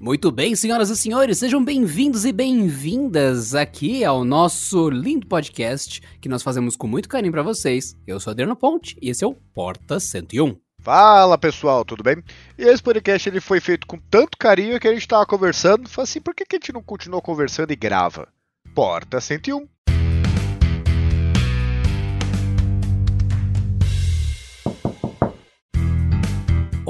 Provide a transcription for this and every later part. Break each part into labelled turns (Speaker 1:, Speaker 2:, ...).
Speaker 1: Muito bem, senhoras e senhores, sejam bem-vindos e bem-vindas aqui ao nosso lindo podcast que nós fazemos com muito carinho para vocês. Eu sou Adriano Ponte e esse é o Porta 101.
Speaker 2: Fala pessoal, tudo bem? E esse podcast ele foi feito com tanto carinho que a gente tava conversando. Falei assim, por que, que a gente não continuou conversando e grava? Porta 101.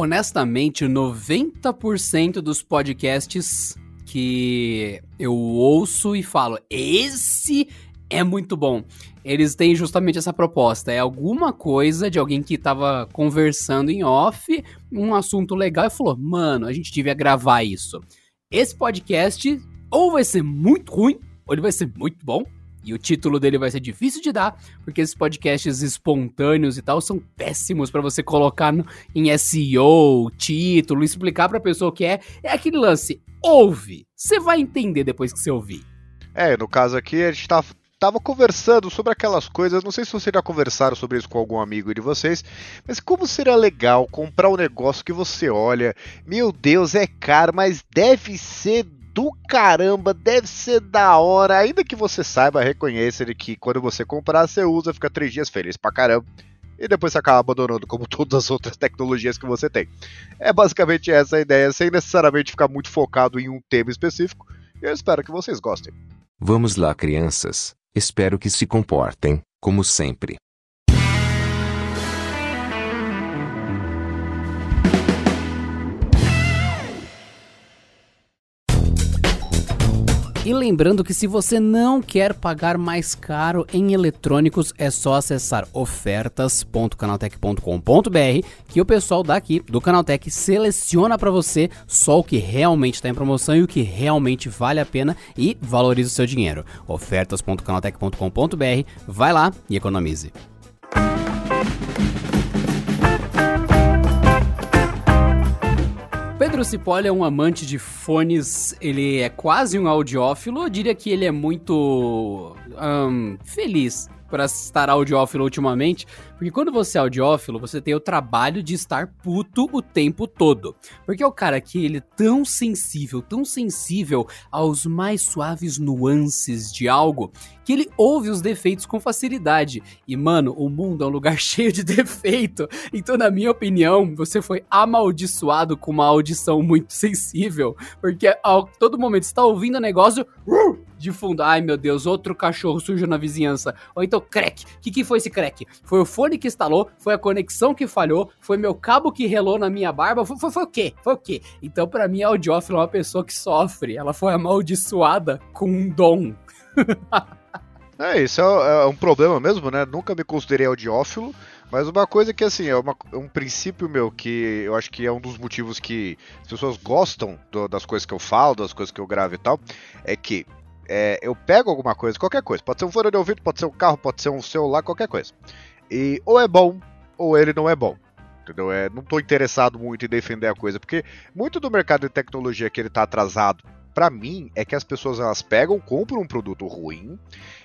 Speaker 1: Honestamente, 90% dos podcasts que eu ouço e falo, esse é muito bom. Eles têm justamente essa proposta. É alguma coisa de alguém que tava conversando em off, um assunto legal e falou: mano, a gente devia gravar isso. Esse podcast ou vai ser muito ruim, ou ele vai ser muito bom. E o título dele vai ser difícil de dar, porque esses podcasts espontâneos e tal são péssimos para você colocar no, em SEO, título, explicar pra pessoa o que é. É aquele lance, ouve, você vai entender depois que você ouvir.
Speaker 2: É, no caso aqui a gente tá, tava conversando sobre aquelas coisas, não sei se vocês já conversaram sobre isso com algum amigo de vocês, mas como seria legal comprar um negócio que você olha, meu Deus, é caro, mas deve ser do caramba, deve ser da hora, ainda que você saiba, reconheça ele que quando você comprar, você usa, fica três dias feliz pra caramba. E depois você acaba abandonando, como todas as outras tecnologias que você tem. É basicamente essa a ideia, sem necessariamente ficar muito focado em um tema específico. E eu espero que vocês gostem.
Speaker 3: Vamos lá, crianças. Espero que se comportem, como sempre.
Speaker 1: E lembrando que se você não quer pagar mais caro em eletrônicos, é só acessar ofertas.canaltech.com.br que o pessoal daqui do Canaltech seleciona para você só o que realmente está em promoção e o que realmente vale a pena e valoriza o seu dinheiro. ofertas.canaltech.com.br, vai lá e economize. Pedro Cipolla é um amante de fones, ele é quase um audiófilo, eu diria que ele é muito hum, feliz para estar audiófilo ultimamente, porque quando você é audiófilo, você tem o trabalho de estar puto o tempo todo. Porque é o cara que ele é tão sensível, tão sensível aos mais suaves nuances de algo, que ele ouve os defeitos com facilidade. E, mano, o mundo é um lugar cheio de defeito. Então, na minha opinião, você foi amaldiçoado com uma audição muito sensível. Porque a todo momento você tá ouvindo o negócio. De fundo, ai meu Deus, outro cachorro sujo na vizinhança. Ou então, crack. O que, que foi esse crack? Foi o fone que instalou? Foi a conexão que falhou? Foi meu cabo que relou na minha barba? Foi, foi, foi o quê? Foi o quê? Então, para mim, a audiófila é uma pessoa que sofre. Ela foi amaldiçoada com um dom.
Speaker 2: É, isso é, é, um problema mesmo, né? Nunca me considerei audiófilo, mas uma coisa que, assim, é uma, um princípio meu que eu acho que é um dos motivos que as pessoas gostam do, das coisas que eu falo, das coisas que eu gravo e tal, é que é, eu pego alguma coisa, qualquer coisa, pode ser um fone de ouvido, pode ser um carro, pode ser um celular, qualquer coisa. E ou é bom, ou ele não é bom. Entendeu? É, não estou interessado muito em defender a coisa, porque muito do mercado de tecnologia que ele está atrasado, para mim, é que as pessoas elas pegam, compram um produto ruim,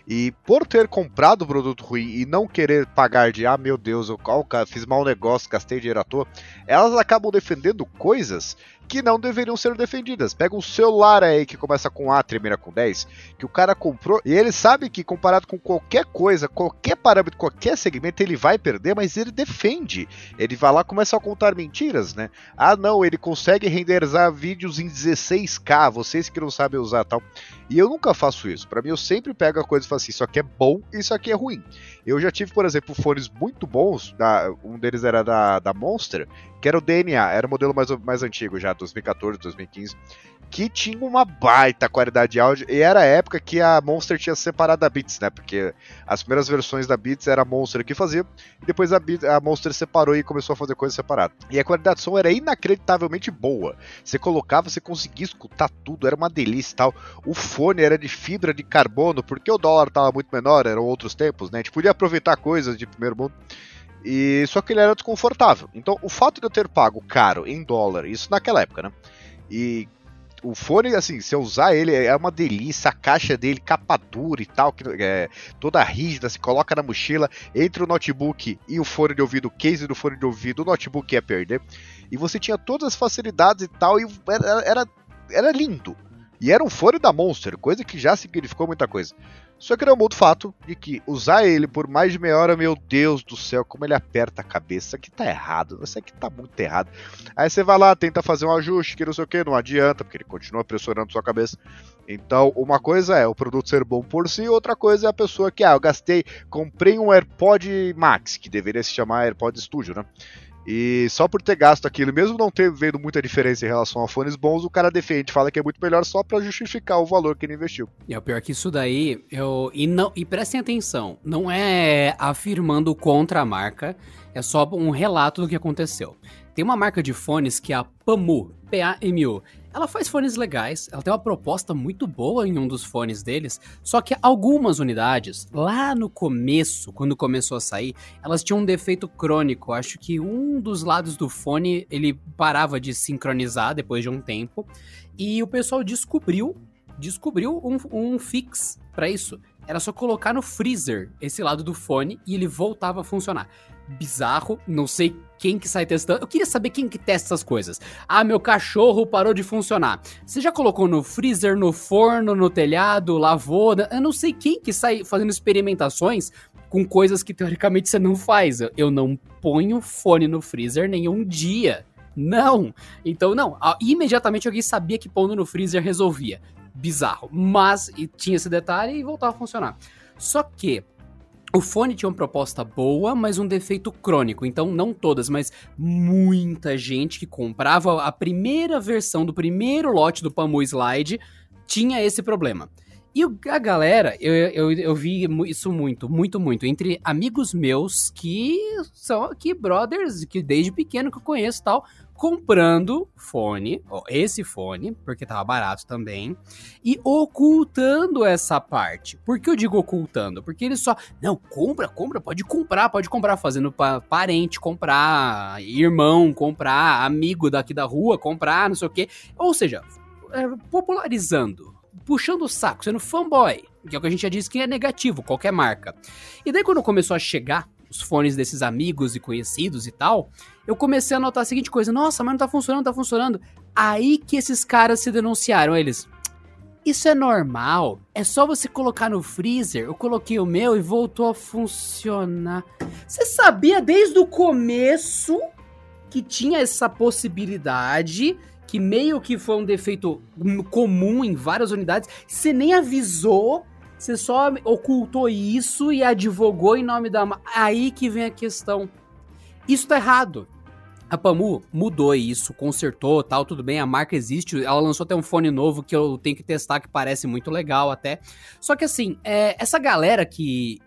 Speaker 2: e por ter comprado o produto ruim e não querer pagar de, ah, meu Deus, eu, fiz mau negócio, gastei dinheiro à toa, elas acabam defendendo coisas que não deveriam ser defendidas. Pega um celular aí que começa com A, termina com 10, que o cara comprou e ele sabe que comparado com qualquer coisa, qualquer parâmetro, qualquer segmento, ele vai perder, mas ele defende. Ele vai lá e começa a contar mentiras, né? Ah, não, ele consegue renderizar vídeos em 16K, vocês que não sabem usar tal. E eu nunca faço isso. Para mim, eu sempre pego a coisa e falo assim: isso aqui é bom, isso aqui é ruim. Eu já tive, por exemplo, fones muito bons, da, um deles era da, da Monster, que era o DNA, era o modelo mais, mais antigo já, 2014, 2015 que tinha uma baita qualidade de áudio, e era a época que a Monster tinha separado a Beats, né? Porque as primeiras versões da Beats era a Monster que fazia, e depois a, Beats, a Monster separou e começou a fazer coisas separadas. E a qualidade de som era inacreditavelmente boa. Você colocava, você conseguia escutar tudo, era uma delícia e tal. O fone era de fibra de carbono, porque o dólar estava muito menor, eram outros tempos, né? A gente podia aproveitar coisas de primeiro mundo. E só que ele era desconfortável. Então, o fato de eu ter pago caro em dólar, isso naquela época, né? E o fone, assim, se eu usar ele, é uma delícia. A caixa dele, capa dura e tal, que é toda rígida, se coloca na mochila, entre o notebook e o fone de ouvido, o case do fone de ouvido, o notebook ia perder. E você tinha todas as facilidades e tal, e era, era era lindo. E era um fone da Monster, coisa que já significou muita coisa. Só que não muda o fato de que usar ele por mais de meia hora, meu Deus do céu, como ele aperta a cabeça. Isso aqui tá errado, isso aqui tá muito errado. Aí você vai lá, tenta fazer um ajuste, que não sei o que, não adianta, porque ele continua pressionando sua cabeça. Então, uma coisa é o produto ser bom por si, outra coisa é a pessoa que, ah, eu gastei, comprei um AirPod Max, que deveria se chamar AirPod Studio, né? E só por ter gasto aquilo, mesmo não ter vendo muita diferença em relação a fones bons, o cara defende, fala que é muito melhor só para justificar o valor que ele investiu.
Speaker 1: E é o pior que isso daí, eu e não e prestem atenção, não é afirmando contra a marca, é só um relato do que aconteceu. Tem uma marca de fones que é a Pamu, P-A-M-U. Ela faz fones legais, ela tem uma proposta muito boa em um dos fones deles, só que algumas unidades, lá no começo, quando começou a sair, elas tinham um defeito crônico. Acho que um dos lados do fone ele parava de sincronizar depois de um tempo, e o pessoal descobriu descobriu um, um fix para isso. Era só colocar no freezer esse lado do fone e ele voltava a funcionar bizarro. Não sei quem que sai testando. Eu queria saber quem que testa essas coisas. Ah, meu cachorro parou de funcionar. Você já colocou no freezer, no forno, no telhado, lavou? Eu não sei quem que sai fazendo experimentações com coisas que teoricamente você não faz. Eu não ponho fone no freezer nenhum dia. Não. Então, não. Imediatamente alguém sabia que pondo no freezer resolvia. Bizarro. Mas tinha esse detalhe e voltava a funcionar. Só que o fone tinha uma proposta boa, mas um defeito crônico. Então, não todas, mas muita gente que comprava a primeira versão do primeiro lote do Pamu Slide tinha esse problema. E a galera, eu, eu, eu vi isso muito, muito, muito, entre amigos meus que são aqui brothers, que desde pequeno que eu conheço tal, comprando fone, ó, esse fone, porque tava barato também, e ocultando essa parte. Por que eu digo ocultando? Porque ele só, não, compra, compra, pode comprar, pode comprar, fazendo pa parente comprar, irmão comprar, amigo daqui da rua comprar, não sei o quê. Ou seja, é, popularizando, puxando o saco, sendo fanboy, que é o que a gente já disse que é negativo, qualquer marca. E daí quando começou a chegar os fones desses amigos e conhecidos e tal, eu comecei a notar a seguinte coisa: nossa, mas não tá funcionando, tá funcionando. Aí que esses caras se denunciaram, eles. Isso é normal. É só você colocar no freezer. Eu coloquei o meu e voltou a funcionar. Você sabia desde o começo que tinha essa possibilidade, que meio que foi um defeito comum em várias unidades. Você nem avisou você só ocultou isso e advogou em nome da. Aí que vem a questão. Isso tá errado. A Pamu mudou isso, consertou, tal, tudo bem, a marca existe, ela lançou até um fone novo que eu tenho que testar, que parece muito legal até. Só que assim, é, essa galera que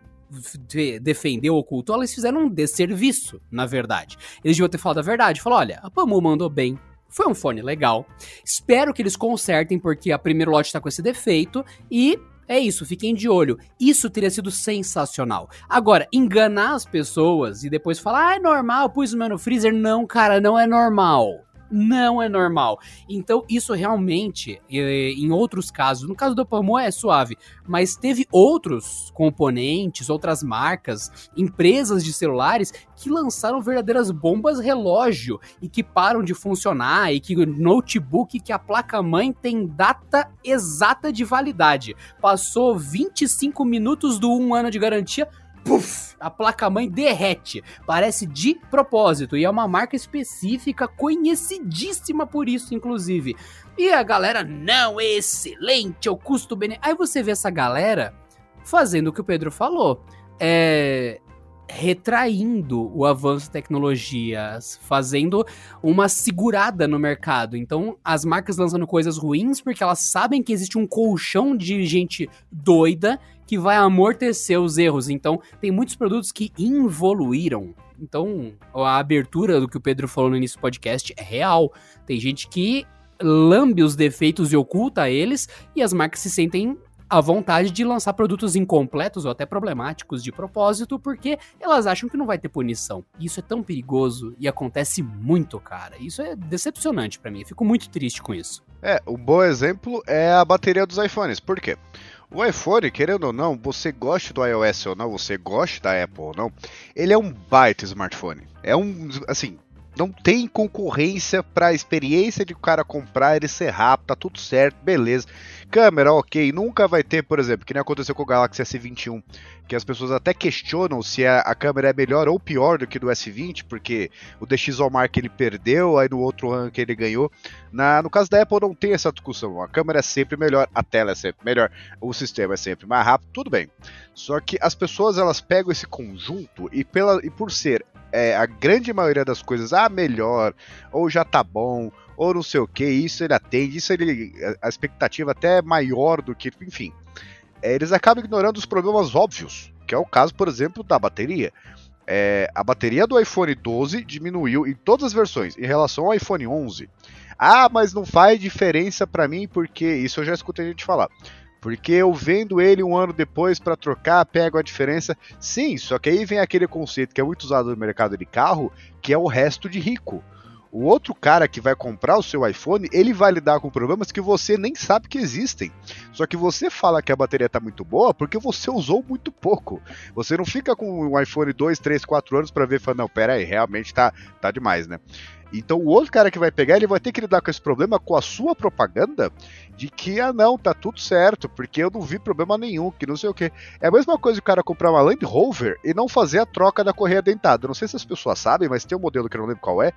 Speaker 1: defendeu o ocultou, eles fizeram um desserviço, na verdade. Eles deviam ter falado a verdade. Falou, olha, a Pamu mandou bem, foi um fone legal. Espero que eles consertem, porque a primeiro lote tá com esse defeito. E é isso, fiquem de olho. Isso teria sido sensacional. Agora, enganar as pessoas e depois falar, ah, é normal, pus o meu no freezer. Não, cara, não é normal não é normal. Então, isso realmente, eh, em outros casos, no caso do Pamu é suave, mas teve outros componentes, outras marcas, empresas de celulares que lançaram verdadeiras bombas relógio e que param de funcionar e que notebook que a placa-mãe tem data exata de validade. Passou 25 minutos do um ano de garantia, puff, a placa-mãe derrete. Parece de propósito e é uma marca específica, conhecidíssima por isso, inclusive. E a galera, não, excelente, é o custo-benefício. Aí você vê essa galera fazendo o que o Pedro falou. É, retraindo o avanço de tecnologias, fazendo uma segurada no mercado. Então, as marcas lançando coisas ruins porque elas sabem que existe um colchão de gente doida que vai amortecer os erros. Então, tem muitos produtos que involuíram. Então, a abertura do que o Pedro falou no início do podcast é real. Tem gente que lambe os defeitos e oculta eles, e as marcas se sentem a vontade de lançar produtos incompletos ou até problemáticos de propósito, porque elas acham que não vai ter punição. Isso é tão perigoso e acontece muito, cara. Isso é decepcionante para mim. Eu fico muito triste com isso.
Speaker 2: É, um bom exemplo é a bateria dos iPhones. Por quê? O iPhone, querendo ou não, você goste do iOS ou não, você goste da Apple ou não, ele é um baita smartphone. É um, assim, não tem concorrência para a experiência de o cara comprar, ele ser rápido, tá tudo certo, beleza. Câmera, ok, nunca vai ter, por exemplo, que nem aconteceu com o Galaxy S21, que as pessoas até questionam se a, câmera é melhor ou pior do que do S20, porque o DxOMark ele perdeu, aí no outro que ele ganhou. Na, no caso da Apple não tem essa discussão, a câmera é sempre melhor, a tela é sempre melhor, o sistema é sempre mais rápido, tudo bem. Só que as pessoas elas pegam esse conjunto e, pela, e por ser é, a grande maioria das coisas, ah, melhor, ou já tá bom, ou não sei o que, isso ele atende, isso ele. A expectativa até é maior do que. Enfim. É, eles acabam ignorando os problemas óbvios, que é o caso, por exemplo, da bateria. É, a bateria do iPhone 12 diminuiu em todas as versões em relação ao iPhone 11. Ah, mas não faz diferença para mim porque isso eu já escutei gente falar. Porque eu vendo ele um ano depois para trocar, pego a diferença. Sim, só que aí vem aquele conceito que é muito usado no mercado de carro, que é o resto de rico. O outro cara que vai comprar o seu iPhone, ele vai lidar com problemas que você nem sabe que existem. Só que você fala que a bateria está muito boa porque você usou muito pouco. Você não fica com um iPhone 2, 3, 4 anos para ver e falar, não, pera aí, realmente tá, tá demais, né? Então o outro cara que vai pegar, ele vai ter que lidar com esse problema com a sua propaganda de que, ah não, tá tudo certo, porque eu não vi problema nenhum, que não sei o que. É a mesma coisa o cara comprar uma Land Rover e não fazer a troca da correia dentada. Não sei se as pessoas sabem, mas tem um modelo que eu não lembro qual é,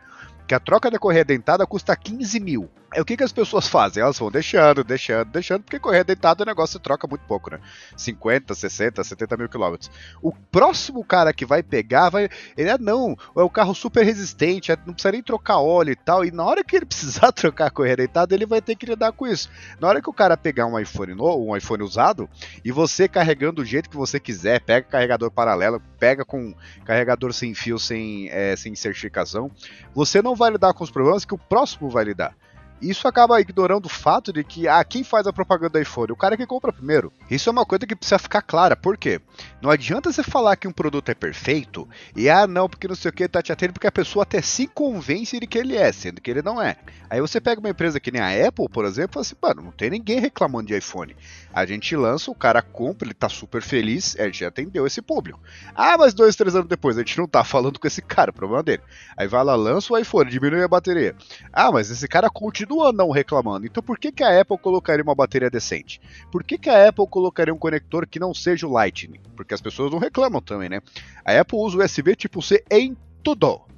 Speaker 2: que a troca da correia dentada custa 15 mil. É o que, que as pessoas fazem? Elas vão deixando, deixando, deixando, porque correia dentada o negócio troca muito pouco, né? 50, 60, 70 mil quilômetros. O próximo cara que vai pegar, vai. Ele é não, é o carro super resistente, é, não precisa nem trocar óleo e tal. E na hora que ele precisar trocar a correia dentada, ele vai ter que lidar com isso. Na hora que o cara pegar um iPhone novo, um iPhone usado, e você carregando do jeito que você quiser, pega carregador paralelo, pega com carregador sem fio, sem, é, sem certificação, você não vai lidar com os problemas que o próximo vai lidar. Isso acaba ignorando o fato de que, ah, quem faz a propaganda do iPhone? O cara que compra primeiro. Isso é uma coisa que precisa ficar clara. Por quê? Não adianta você falar que um produto é perfeito e, ah, não, porque não sei o que, tá te atendendo, porque a pessoa até se convence de que ele é, sendo que ele não é. Aí você pega uma empresa que nem a Apple, por exemplo, e fala assim, mano, não tem ninguém reclamando de iPhone. A gente lança, o cara compra, ele tá super feliz, a gente atendeu esse público. Ah, mas dois, três anos depois, a gente não tá falando com esse cara, o problema dele. Aí vai lá, lança o iPhone, diminui a bateria. Ah, mas esse cara continua não reclamando. Então por que, que a Apple colocaria uma bateria decente? Por que, que a Apple colocaria um conector que não seja o Lightning? Porque as pessoas não reclamam também, né? A Apple usa USB tipo C em tudo.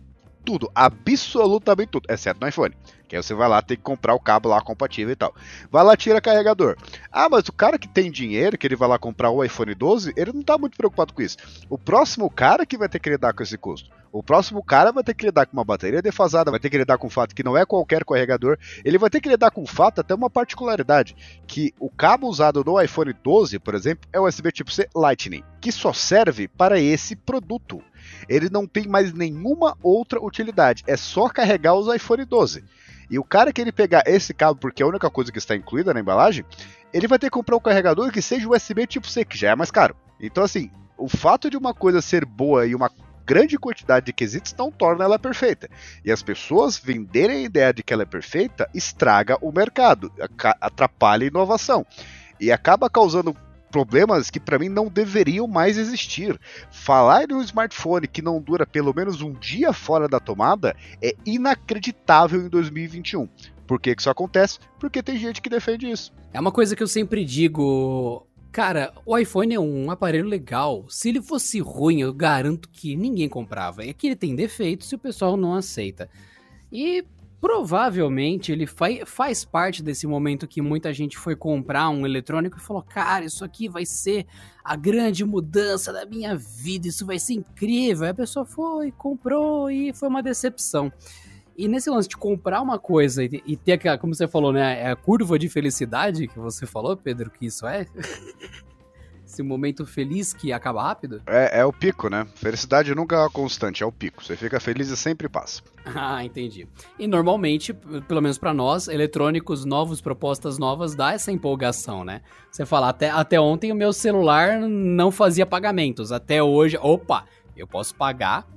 Speaker 2: Tudo, absolutamente tudo, exceto no iPhone. Que aí você vai lá, tem que comprar o cabo lá compatível e tal. Vai lá, tira carregador. Ah, mas o cara que tem dinheiro, que ele vai lá comprar o iPhone 12, ele não tá muito preocupado com isso. O próximo cara que vai ter que lidar com esse custo. O próximo cara vai ter que lidar com uma bateria defasada, vai ter que lidar com o fato que não é qualquer carregador, ele vai ter que lidar com o fato, até uma particularidade, que o cabo usado no iPhone 12, por exemplo, é USB tipo C Lightning, que só serve para esse produto. Ele não tem mais nenhuma outra utilidade, é só carregar os iPhone 12. E o cara que ele pegar esse cabo, porque é a única coisa que está incluída na embalagem, ele vai ter que comprar um carregador que seja USB tipo C, que já é mais caro. Então, assim, o fato de uma coisa ser boa e uma grande quantidade de quesitos não torna ela perfeita. E as pessoas venderem a ideia de que ela é perfeita estraga o mercado, atrapalha a inovação e acaba causando problemas que para mim não deveriam mais existir. Falar em um smartphone que não dura pelo menos um dia fora da tomada é inacreditável em 2021. Por que, que isso acontece? Porque tem gente que defende isso.
Speaker 1: É uma coisa que eu sempre digo Cara, o iPhone é um aparelho legal. Se ele fosse ruim, eu garanto que ninguém comprava. É que ele tem defeitos e o pessoal não aceita. E provavelmente ele faz parte desse momento que muita gente foi comprar um eletrônico e falou: Cara, isso aqui vai ser a grande mudança da minha vida, isso vai ser incrível. Aí a pessoa foi, comprou e foi uma decepção. E nesse lance de comprar uma coisa e, ter aquela, como você falou, né? É a curva de felicidade que você falou, Pedro, que isso é. Esse momento feliz que acaba rápido?
Speaker 2: É, é o pico, né? Felicidade nunca é uma constante, é o pico. Você fica feliz e sempre passa.
Speaker 1: Ah, entendi. E normalmente, pelo menos para nós, eletrônicos novos, propostas novas, dá essa empolgação, né? Você fala, até, até ontem o meu celular não fazia pagamentos. Até hoje, opa, eu posso pagar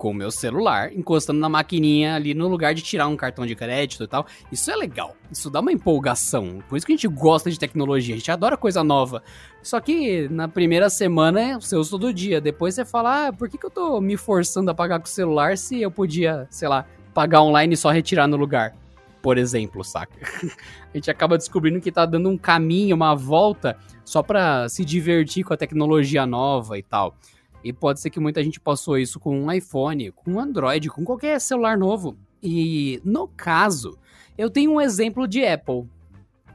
Speaker 1: com o meu celular, encostando na maquininha ali no lugar de tirar um cartão de crédito e tal. Isso é legal. Isso dá uma empolgação. Por isso que a gente gosta de tecnologia, a gente adora coisa nova. Só que na primeira semana você usa todo dia. Depois você fala, ah, por que, que eu tô me forçando a pagar com o celular se eu podia, sei lá, pagar online e só retirar no lugar. Por exemplo, saca? a gente acaba descobrindo que tá dando um caminho, uma volta, só pra se divertir com a tecnologia nova e tal. E pode ser que muita gente passou isso com um iPhone, com um Android, com qualquer celular novo. E no caso, eu tenho um exemplo de Apple.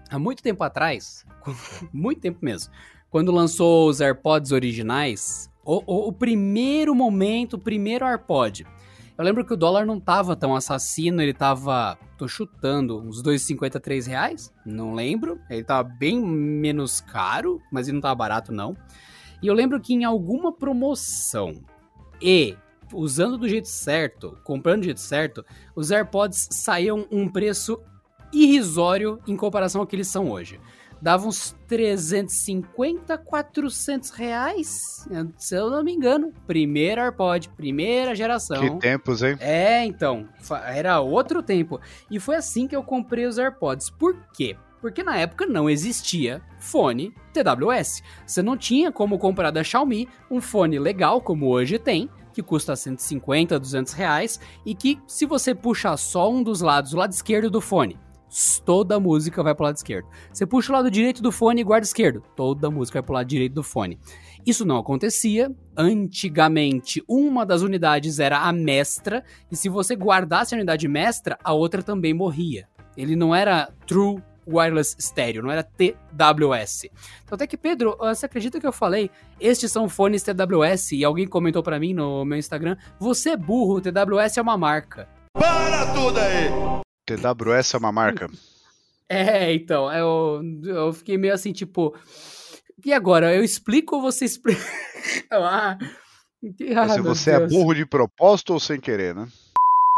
Speaker 1: Há muito tempo atrás, muito tempo mesmo, quando lançou os AirPods originais, o, o, o primeiro momento, o primeiro AirPod, eu lembro que o dólar não tava tão assassino, ele tava, tô chutando, uns 2,53 reais, não lembro. Ele tava bem menos caro, mas ele não tava barato não. E eu lembro que em alguma promoção e usando do jeito certo, comprando do jeito certo, os AirPods saíam um preço irrisório em comparação ao que eles são hoje dava uns 350, 400 reais, se eu não me engano. Primeiro AirPod, primeira geração.
Speaker 2: Que tempos, hein?
Speaker 1: É, então, era outro tempo. E foi assim que eu comprei os AirPods. Por quê? Porque na época não existia fone TWS. Você não tinha como comprar da Xiaomi um fone legal como hoje tem, que custa 150, 200 reais, e que se você puxar só um dos lados, o lado esquerdo do fone, toda a música vai pro lado esquerdo. Você puxa o lado direito do fone e guarda esquerdo, toda a música vai pro lado direito do fone. Isso não acontecia. Antigamente, uma das unidades era a mestra, e se você guardasse a unidade mestra, a outra também morria. Ele não era true wireless stereo, não era TWS. Então até que, Pedro, você acredita que eu falei, estes são fones TWS, e alguém comentou para mim no meu Instagram, você é burro, TWS é uma marca.
Speaker 2: Para tudo aí! TWS é uma marca?
Speaker 1: É, então, eu, eu fiquei meio assim, tipo. E agora? Eu explico ou você explica?
Speaker 2: ah, ah, Se você é burro de propósito ou sem querer, né?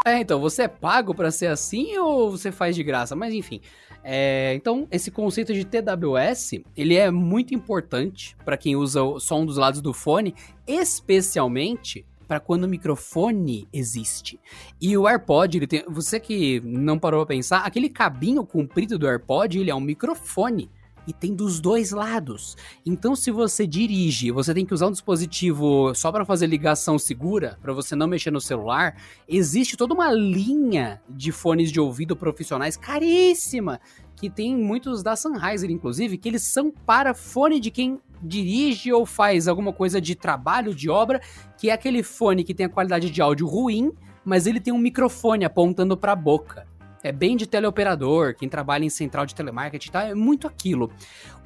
Speaker 1: É, então, você é pago para ser assim ou você faz de graça? Mas enfim. É, então, esse conceito de TWS, ele é muito importante para quem usa só um dos lados do fone, especialmente para quando o microfone existe. E o AirPod, ele tem, você que não parou pra pensar, aquele cabinho comprido do AirPod, ele é um microfone e tem dos dois lados. Então, se você dirige, você tem que usar um dispositivo só para fazer ligação segura, para você não mexer no celular, existe toda uma linha de fones de ouvido profissionais caríssima, que tem muitos da Sennheiser, inclusive, que eles são para fone de quem dirige ou faz alguma coisa de trabalho, de obra, que é aquele fone que tem a qualidade de áudio ruim, mas ele tem um microfone apontando para a boca. É bem de teleoperador, quem trabalha em central de telemarketing, tá? É muito aquilo.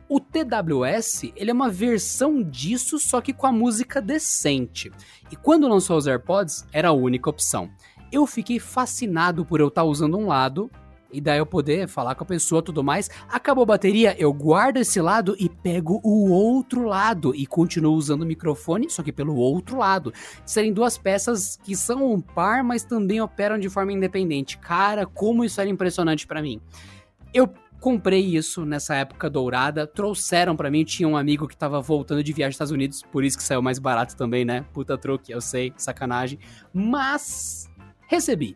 Speaker 1: O TWS, ele é uma versão disso, só que com a música decente. E quando lançou os AirPods, era a única opção. Eu fiquei fascinado por eu estar tá usando um lado e daí eu poder falar com a pessoa tudo mais. Acabou a bateria, eu guardo esse lado e pego o outro lado e continuo usando o microfone, só que pelo outro lado. Serem duas peças que são um par, mas também operam de forma independente. Cara, como isso era impressionante para mim. Eu comprei isso nessa época dourada, trouxeram para mim, tinha um amigo que tava voltando de viagem aos Estados Unidos, por isso que saiu mais barato também, né? Puta truque, eu sei, sacanagem. Mas recebi.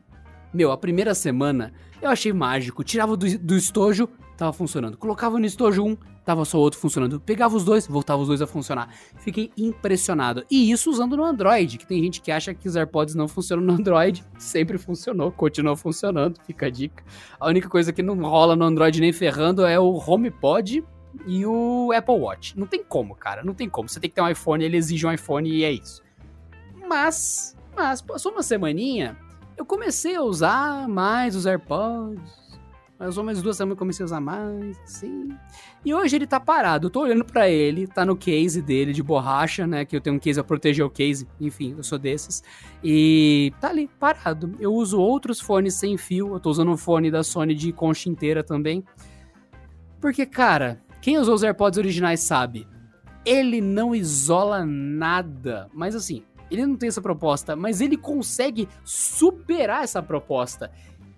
Speaker 1: Meu, a primeira semana eu achei mágico. Tirava do, do estojo, tava funcionando. Colocava no estojo um, tava só outro funcionando. Pegava os dois, voltava os dois a funcionar. Fiquei impressionado. E isso usando no Android, que tem gente que acha que os AirPods não funcionam no Android. Sempre funcionou, continua funcionando, fica a dica. A única coisa que não rola no Android nem ferrando é o HomePod e o Apple Watch. Não tem como, cara, não tem como. Você tem que ter um iPhone, ele exige um iPhone e é isso. Mas, mas passou uma semaninha, eu comecei a usar mais os AirPods. Mais ou menos duas semanas eu comecei a usar mais, assim. E hoje ele tá parado. Eu tô olhando para ele, tá no case dele de borracha, né? Que eu tenho um case a proteger o case. Enfim, eu sou desses. E tá ali, parado. Eu uso outros fones sem fio. Eu tô usando um fone da Sony de concha inteira também. Porque, cara, quem usou os AirPods originais sabe. Ele não isola nada. Mas assim, ele não tem essa proposta, mas ele consegue superar essa proposta.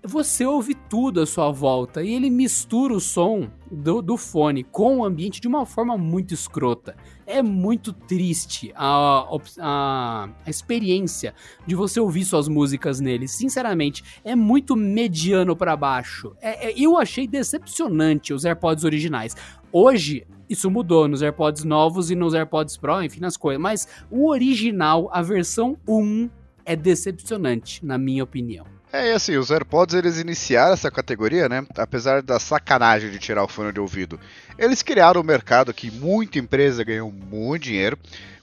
Speaker 1: Você ouve tudo à sua volta e ele mistura o som do, do fone com o ambiente de uma forma muito escrota. É muito triste a, a, a experiência de você ouvir suas músicas nele. Sinceramente, é muito mediano para baixo. É, é, eu achei decepcionante os AirPods originais. Hoje, isso mudou nos AirPods novos e nos AirPods Pro, enfim, nas coisas. Mas o original, a versão 1, é decepcionante, na minha opinião.
Speaker 2: É, e assim, os AirPods eles iniciaram essa categoria, né? Apesar da sacanagem de tirar o fone de ouvido. Eles criaram um mercado que muita empresa ganhou muito dinheiro,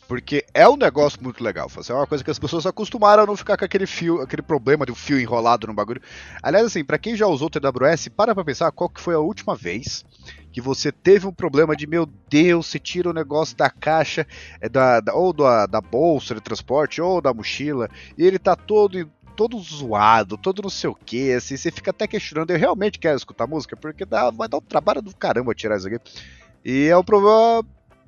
Speaker 2: porque é um negócio muito legal. É uma coisa que as pessoas acostumaram a não ficar com aquele fio, aquele problema de um fio enrolado no bagulho. Aliás, assim, para quem já usou o TWS, para pra pensar qual que foi a última vez que você teve um problema de, meu Deus, você tira o negócio da caixa, é da, da ou da, da bolsa de transporte, ou da mochila, e ele tá todo todo zoado, todo não sei o que, assim, você fica até questionando, eu realmente quero escutar música, porque dá, vai dar um trabalho do caramba tirar isso aqui. E é um problema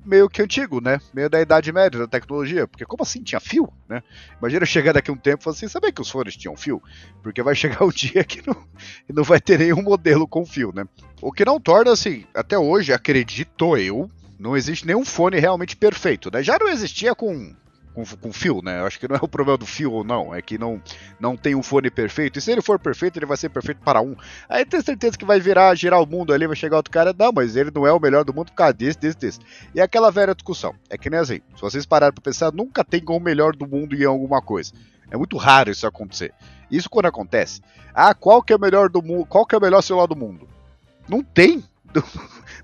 Speaker 2: meio que antigo, né? Meio da Idade Média, da tecnologia. Porque como assim tinha fio, né? Imagina chegar daqui um tempo e falar assim, sabia que os fones tinham fio? Porque vai chegar um dia que não, não vai ter nenhum modelo com fio, né? O que não torna, assim, até hoje, acredito eu, não existe nenhum fone realmente perfeito, né? Já não existia com com, com fio, né? Acho que não é o problema do fio ou não, é que não, não tem um fone perfeito. E se ele for perfeito, ele vai ser perfeito para um. Aí tem certeza que vai virar, girar o mundo ali, vai chegar outro cara, não, mas ele não é o melhor do mundo por causa desse, desse, desse. E aquela velha discussão. É que nem assim, se vocês pararem para pensar, nunca tem o melhor do mundo em alguma coisa. É muito raro isso acontecer. Isso quando acontece. Ah, qual que é o melhor do mundo? Qual que é o melhor celular do mundo? Não tem.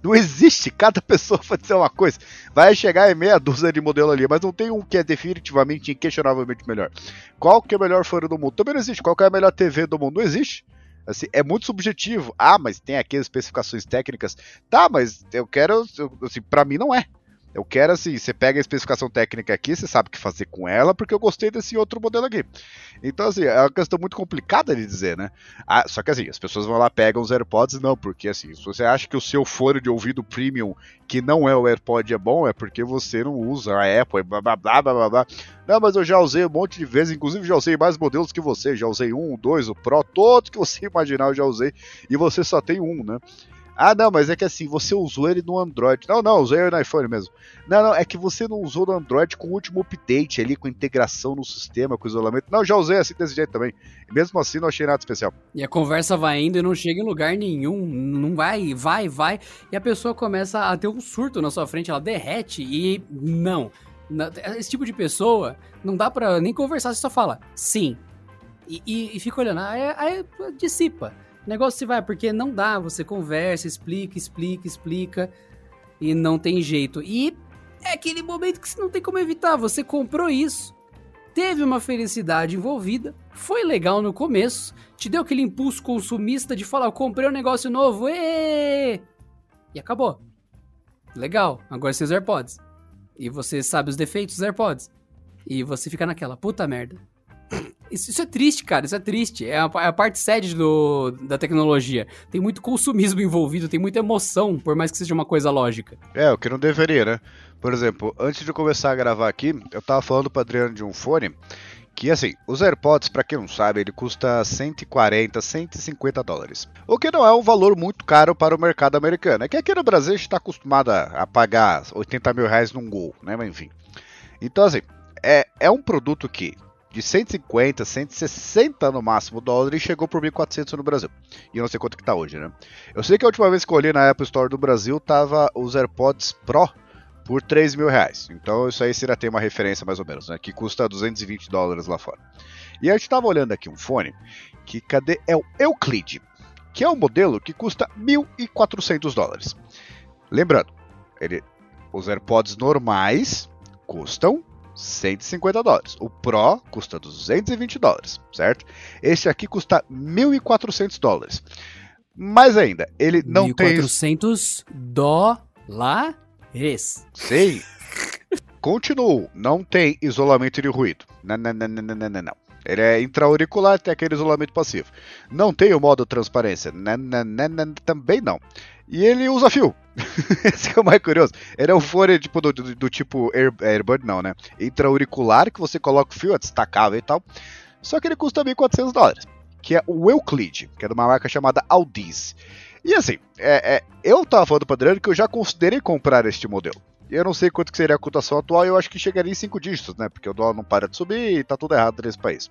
Speaker 2: Não existe, cada pessoa vai dizer uma coisa. Vai chegar em meia dúzia de modelo ali, mas não tem um que é definitivamente, inquestionavelmente melhor. Qual que é o melhor fone do mundo? Também não existe. Qual que é a melhor TV do mundo? Não existe. Assim, é muito subjetivo. Ah, mas tem aqui especificações técnicas. Tá, mas eu quero. Assim, pra mim não é. Eu quero assim, você pega a especificação técnica aqui, você sabe o que fazer com ela, porque eu gostei desse outro modelo aqui. Então, assim, é uma questão muito complicada de dizer, né? Ah, só que assim, as pessoas vão lá, pegam os AirPods, não, porque assim, se você acha que o seu fone de ouvido premium, que não é o AirPod, é bom, é porque você não usa a Apple, blá blá blá blá blá. Não, mas eu já usei um monte de vezes, inclusive já usei mais modelos que você, já usei um, dois, o Pro, todos que você imaginar eu já usei, e você só tem um, né? Ah, não, mas é que assim, você usou ele no Android. Não, não, usei no iPhone mesmo. Não, não, é que você não usou no Android com o último update ali, com integração no sistema, com isolamento. Não, já usei assim desse jeito também. Mesmo assim não achei nada especial.
Speaker 1: E a conversa vai indo e não chega em lugar nenhum. Não vai, vai, vai. E a pessoa começa a ter um surto na sua frente, ela derrete e não. Esse tipo de pessoa não dá pra nem conversar, você só fala sim. E, e, e fica olhando, aí, aí dissipa. O negócio se vai, porque não dá, você conversa, explica, explica, explica, e não tem jeito. E é aquele momento que você não tem como evitar, você comprou isso, teve uma felicidade envolvida, foi legal no começo, te deu aquele impulso consumista de falar, comprei um negócio novo, e e acabou. Legal, agora seus AirPods. E você sabe os defeitos dos AirPods. E você fica naquela, puta merda. Isso, isso, é triste, cara. Isso é triste. É a, é a parte sede do, da tecnologia. Tem muito consumismo envolvido, tem muita emoção, por mais que seja uma coisa lógica.
Speaker 2: É, o que não deveria, né? Por exemplo, antes de começar a gravar aqui, eu tava falando pro Adriano de um fone que assim, os AirPods, para quem não sabe, ele custa 140, 150 dólares. O que não é um valor muito caro para o mercado americano. É que aqui no Brasil a gente está acostumado a pagar 80 mil reais num Gol, né? Mas enfim. Então assim, é, é um produto que de 150, 160 no máximo dólares e chegou por 1.400 no Brasil. E eu não sei quanto que tá hoje, né? Eu sei que a última vez que eu olhei na Apple Store do Brasil tava os AirPods Pro por 3 mil reais. Então isso aí seria ter uma referência mais ou menos, né? Que custa 220 dólares lá fora. E a gente tava olhando aqui um fone que cadê? É o Euclid, que é um modelo que custa 1.400 dólares. Lembrando, ele, os AirPods normais custam 150 dólares. O Pro custa 220 dólares, certo? Este aqui custa 1.400 dólares. Mais ainda, ele não 1. tem.
Speaker 1: 1.400 dólares.
Speaker 2: Sim. Continuo, não tem isolamento de ruído. Não, não, não, não, não, não. Ele é intra-auricular, tem aquele isolamento passivo. Não tem o modo transparência. Não, não, não, não, também não. E ele usa fio. Esse é o mais curioso. Ele é um fone tipo, do, do, do tipo Air, Airbud, não, né? Intra-auricular, que você coloca o fio, é destacável e tal. Só que ele custa 1.400 dólares. Que é o Euclid, que é de uma marca chamada Aldiz. E assim, é, é, eu tava falando para Adriano que eu já considerei comprar este modelo. Eu não sei quanto que seria a cotação atual, eu acho que chegaria em 5 dígitos, né? Porque o dólar não para de subir e tá tudo errado nesse país.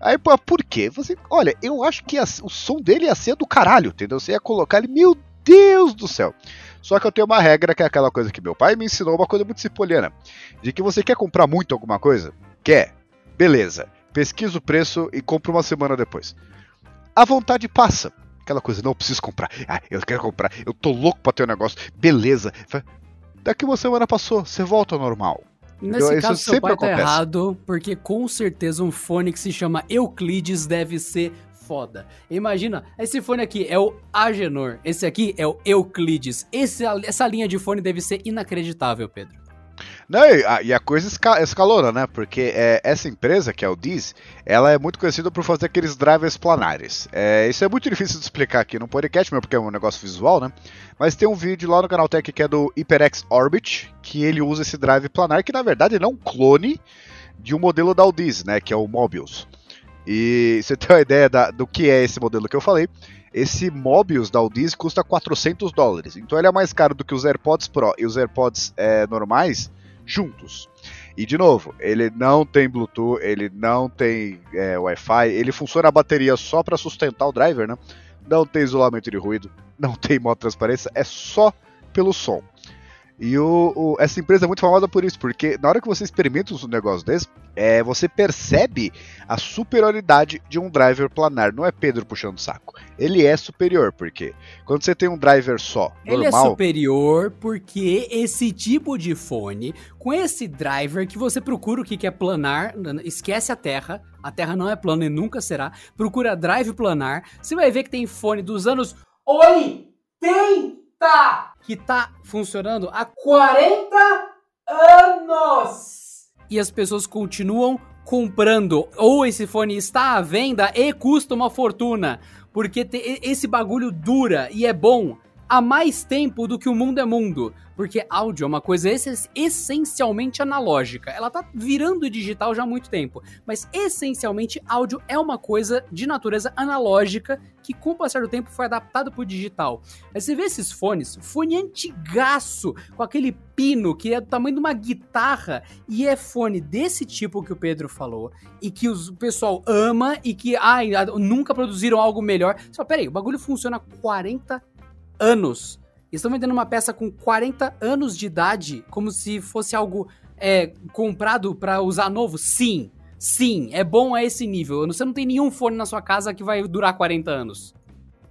Speaker 2: Aí, por quê? Você, olha, eu acho que a, o som dele ia ser do caralho, entendeu? Você ia colocar ele, meu Deus do céu. Só que eu tenho uma regra que é aquela coisa que meu pai me ensinou, uma coisa muito cipoliana. De que você quer comprar muito alguma coisa? Quer. Beleza. pesquisa o preço e compra uma semana depois. A vontade passa. Aquela coisa, não, preciso comprar. Ah, eu quero comprar. Eu tô louco pra ter um negócio. Beleza. Daqui uma semana passou, você volta ao normal.
Speaker 1: Nesse caso, seu pai tá errado, porque com certeza um fone que se chama Euclides deve ser foda. Imagina, esse fone aqui é o Agenor, esse aqui é o Euclides. Esse, essa linha de fone deve ser inacreditável, Pedro.
Speaker 2: Não, e a, e a coisa esca, escalona, né? Porque é, essa empresa, que é o Diz, ela é muito conhecida por fazer aqueles drivers planares. É, isso é muito difícil de explicar aqui no podcast, mesmo porque é um negócio visual, né? Mas tem um vídeo lá no canal Tech que é do HyperX Orbit, que ele usa esse drive planar, que na verdade ele é um clone de um modelo da Aldiz, né? Que é o Mobius. E você tem uma ideia da, do que é esse modelo que eu falei, esse Mobius da Aldiz custa 400 dólares. Então ele é mais caro do que os AirPods Pro e os AirPods é, normais juntos. E de novo, ele não tem Bluetooth, ele não tem é, Wi-Fi, ele funciona a bateria só para sustentar o driver, né? Não tem isolamento de ruído, não tem modo transparência, é só pelo som. E o, o, essa empresa é muito famosa por isso, porque na hora que você experimenta um negócio desse, é, você percebe a superioridade de um driver planar. Não é Pedro puxando o saco. Ele é superior, porque quando você tem um driver só, normal...
Speaker 1: Ele é superior porque esse tipo de fone, com esse driver que você procura o que é planar, esquece a Terra, a Terra não é plana e nunca será, procura drive planar, você vai ver que tem fone dos anos 80! Que tá funcionando há 40 anos. E as pessoas continuam comprando. Ou esse fone está à venda e custa uma fortuna. Porque esse bagulho dura e é bom há mais tempo do que o mundo é mundo. Porque áudio é uma coisa essencialmente analógica. Ela tá virando digital já há muito tempo. Mas essencialmente, áudio é uma coisa de natureza analógica que, com o passar do tempo, foi adaptado pro digital. Aí você vê esses fones, fone antigaço, com aquele pino que é do tamanho de uma guitarra, e é fone desse tipo que o Pedro falou, e que o pessoal ama, e que, ai, nunca produziram algo melhor. Só, peraí, o bagulho funciona há 40 anos. Estão vendendo uma peça com 40 anos de idade como se fosse algo é, comprado para usar novo? Sim, sim, é bom a esse nível. Você não tem nenhum fone na sua casa que vai durar 40 anos.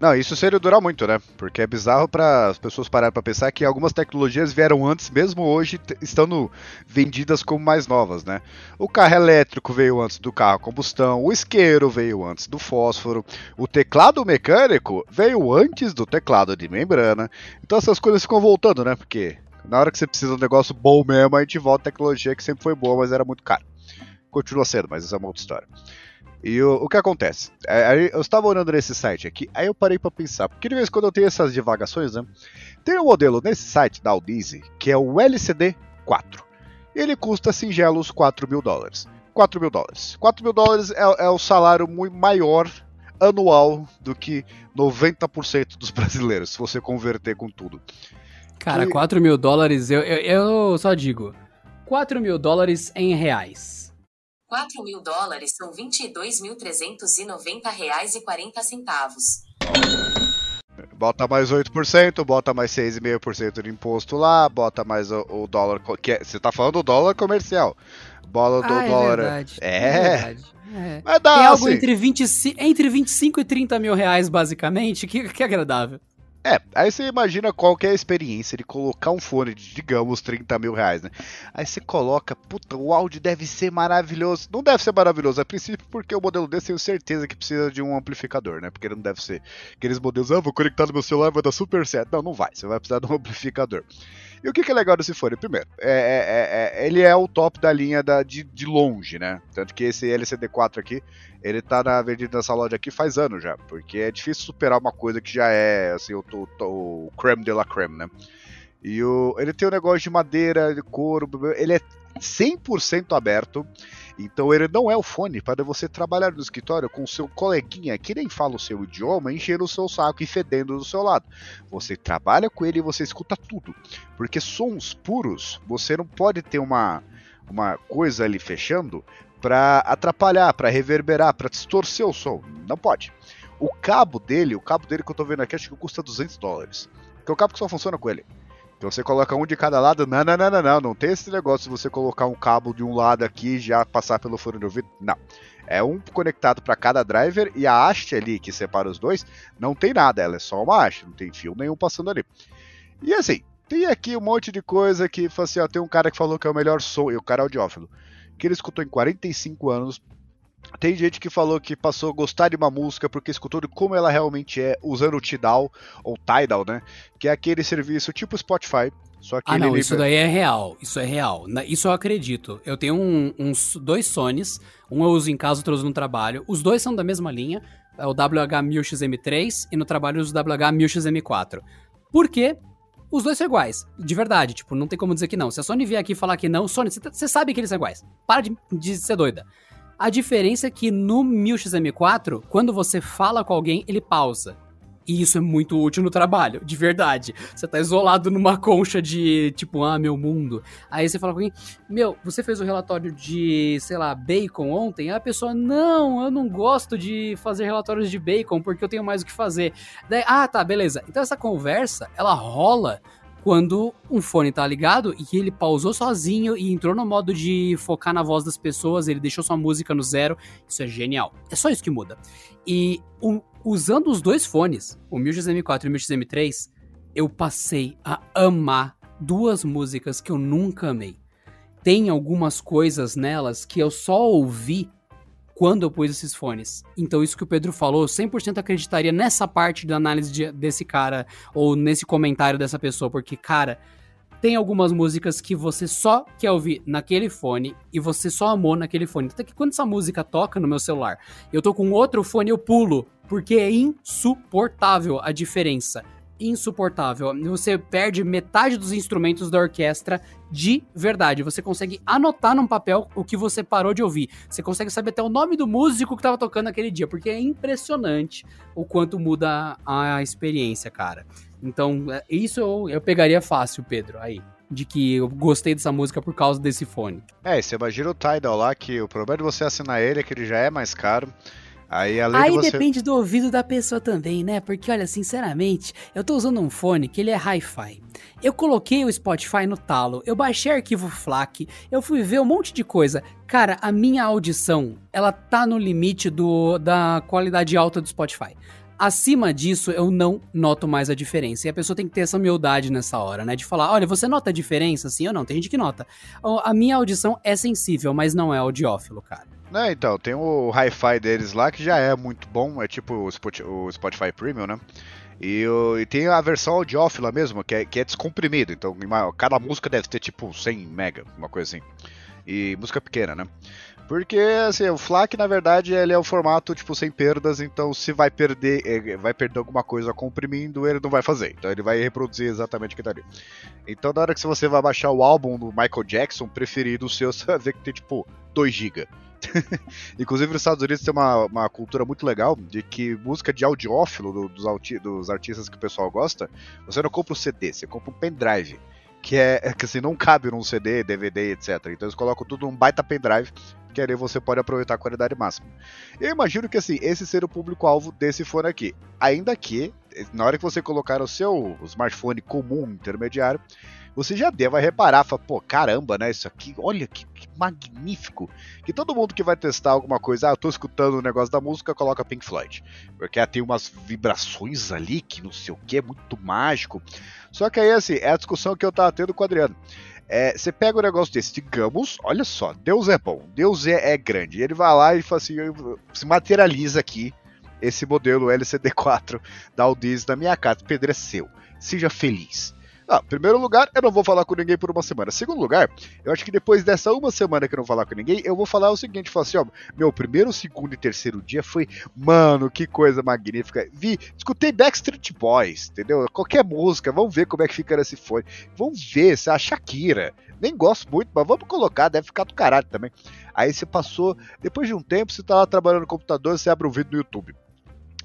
Speaker 2: Não, isso seria durar muito, né? Porque é bizarro para as pessoas pararem para pensar que algumas tecnologias vieram antes, mesmo hoje estando vendidas como mais novas, né? O carro elétrico veio antes do carro a combustão, o isqueiro veio antes do fósforo, o teclado mecânico veio antes do teclado de membrana. Então essas coisas ficam voltando, né? Porque na hora que você precisa de um negócio bom mesmo, a gente volta a tecnologia que sempre foi boa, mas era muito cara. Continua sendo, mas isso é uma outra história. E o, o que acontece? É, eu estava olhando nesse site aqui, aí eu parei para pensar, porque de vez em quando eu tenho essas divagações, né? Tem um modelo nesse site da Aldizi, que é o LCD 4. Ele custa singelos 4 mil dólares. 4 mil dólares. 4 mil dólares é, é o salário muito maior anual do que 90% dos brasileiros, se você converter com tudo.
Speaker 1: Cara, e... 4 mil dólares, eu, eu, eu só digo, 4 mil dólares em reais
Speaker 4: 4 mil dólares são 22.390 reais e 40 centavos.
Speaker 2: Bota mais 8%, bota mais 6,5% de imposto lá, bota mais o, o dólar. Que é, você tá falando do dólar comercial. Bola do ah, é dólar. É verdade, é. é verdade.
Speaker 1: É. Mas dá, Tem algo assim, entre, 20, entre 25 e 30 mil reais, basicamente, que, que é agradável.
Speaker 2: É, aí você imagina qual que é a experiência de colocar um fone de, digamos, 30 mil reais, né? Aí você coloca, puta, o áudio deve ser maravilhoso. Não deve ser maravilhoso a princípio, porque o modelo desse tenho certeza que precisa de um amplificador, né? Porque ele não deve ser aqueles modelos, ah, vou conectar no meu celular, vai dar super certo. Não, não vai, você vai precisar de um amplificador. E o que, que é legal desse fone? Primeiro, é, é, é, ele é o top da linha da, de, de longe, né? Tanto que esse LCD4 aqui, ele tá na vendida nessa loja aqui faz anos já, porque é difícil superar uma coisa que já é, assim, o, o, o creme de la creme, né? E o, ele tem um negócio de madeira, de couro, ele é 100% aberto, então ele não é o fone para você trabalhar no escritório com o seu coleguinha que nem fala o seu idioma, enchendo o seu saco e fedendo do seu lado. Você trabalha com ele e você escuta tudo. Porque sons puros, você não pode ter uma, uma coisa ali fechando para atrapalhar, para reverberar, para distorcer o som. Não pode. O cabo dele, o cabo dele que eu tô vendo aqui, acho que custa 200 dólares. Que é o cabo que só funciona com ele. Então você coloca um de cada lado, não, não, não, não, não, não tem esse negócio de você colocar um cabo de um lado aqui e já passar pelo fone de ouvido, não. É um conectado para cada driver e a haste ali que separa os dois não tem nada, ela é só uma haste, não tem fio nenhum passando ali. E assim, tem aqui um monte de coisa que, assim, ó, tem um cara que falou que é o melhor som, e o cara é audiófilo, que ele escutou em 45 anos, tem gente que falou que passou a gostar de uma música porque escutou de como ela realmente é, usando o Tidal, ou Tidal, né? Que é aquele serviço tipo Spotify, só que
Speaker 1: ah, não,
Speaker 2: libera...
Speaker 1: isso daí é real. Isso é real. Isso eu acredito. Eu tenho um, uns dois Sonys, um eu uso em casa, outro eu uso no trabalho. Os dois são da mesma linha, é o WH-1000XM3 e no trabalho eu uso o WH-1000XM4. Por quê? Os dois são iguais, de verdade, tipo, não tem como dizer que não. Se a Sony vier aqui falar que não, Sony, você sabe que eles são iguais. Para de, de ser doida. A diferença é que no 1000XM4, quando você fala com alguém, ele pausa. E isso é muito útil no trabalho, de verdade. Você tá isolado numa concha de, tipo, ah, meu mundo. Aí você fala com alguém, meu, você fez o um relatório de, sei lá, bacon ontem? Aí a pessoa, não, eu não gosto de fazer relatórios de bacon porque eu tenho mais o que fazer. Daí, ah, tá, beleza. Então essa conversa, ela rola quando um fone tá ligado e ele pausou sozinho e entrou no modo de focar na voz das pessoas, ele deixou sua música no zero. Isso é genial. É só isso que muda. E usando os dois fones, o 1000XM4 e o 1000XM3, eu passei a amar duas músicas que eu nunca amei. Tem algumas coisas nelas que eu só ouvi quando eu pus esses fones. Então, isso que o Pedro falou, eu 100% acreditaria nessa parte da análise de, desse cara, ou nesse comentário dessa pessoa, porque, cara, tem algumas músicas que você só quer ouvir naquele fone e você só amou naquele fone. Até que quando essa música toca no meu celular, eu tô com outro fone, eu pulo, porque é insuportável a diferença insuportável. Você perde metade dos instrumentos da orquestra de verdade. Você consegue anotar num papel o que você parou de ouvir. Você consegue saber até o nome do músico que estava tocando naquele dia, porque é impressionante o quanto muda a experiência, cara. Então, é, isso eu, eu pegaria fácil, Pedro, aí de que eu gostei dessa música por causa desse fone.
Speaker 2: É, você imagina o Tidal lá, que o problema de você assinar ele é que ele já é mais caro. Aí, além
Speaker 1: Aí
Speaker 2: de você...
Speaker 1: depende do ouvido da pessoa também, né? Porque, olha, sinceramente, eu tô usando um fone que ele é hi-fi. Eu coloquei o Spotify no talo, eu baixei arquivo FLAC, eu fui ver um monte de coisa. Cara, a minha audição, ela tá no limite do, da qualidade alta do Spotify. Acima disso, eu não noto mais a diferença. E a pessoa tem que ter essa humildade nessa hora, né? De falar, olha, você nota a diferença, sim ou não? Tem gente que nota. A minha audição é sensível, mas não é audiófilo, cara.
Speaker 2: É, então, tem o hi-fi deles lá que já é muito bom, é tipo o Spotify Premium, né? E, e, tem a versão audiófila mesmo, que é, que é descomprimido. Então, cada música deve ter tipo 100 mega, uma coisa assim. E música pequena, né? Porque, assim, o FLAC, na verdade, ele é o formato, tipo, sem perdas, então se vai perder, é, vai perder alguma coisa comprimindo, ele não vai fazer. Então ele vai reproduzir exatamente o que tá ali. Então, na hora que você vai baixar o álbum do Michael Jackson preferido seu, você vai ver que tem, tipo, 2 GB. Inclusive nos Estados Unidos tem uma, uma cultura muito legal de que música de audiófilo do, dos, dos artistas que o pessoal gosta, você não compra o um CD, você compra um pendrive. Que é, é que assim, não cabe num CD, DVD, etc. Então eles colocam tudo num baita pendrive, que ali você pode aproveitar a qualidade máxima. Eu imagino que assim, esse seja o público-alvo desse fone aqui. Ainda que, na hora que você colocar o seu smartphone comum intermediário, você já deva reparar, fala, pô, caramba, né? Isso aqui, olha que, que, magnífico. Que todo mundo que vai testar alguma coisa, ah, eu tô escutando o negócio da música, coloca Pink Floyd. Porque ela tem umas vibrações ali que não sei o que, é muito mágico. Só que aí, assim, é a discussão que eu tava tendo com o Adriano. É, você pega um negócio desse, digamos, olha só, Deus é bom, Deus é, é grande. Ele vai lá e fala assim, se materializa aqui esse modelo LCD4 da Aldiz na minha casa. Pedro é seu. Seja feliz. Ah, primeiro lugar, eu não vou falar com ninguém por uma semana. Segundo lugar, eu acho que depois dessa uma semana que eu não falar com ninguém, eu vou falar o seguinte: falar assim, ó, meu primeiro, segundo e terceiro dia foi, mano, que coisa magnífica. Vi, escutei Backstreet Boys, entendeu? Qualquer música, vamos ver como é que fica nesse fone. Vamos ver se a Shakira. Nem gosto muito, mas vamos colocar, deve ficar do caralho também. Aí você passou, depois de um tempo, você tá lá trabalhando no computador, você abre um vídeo no YouTube.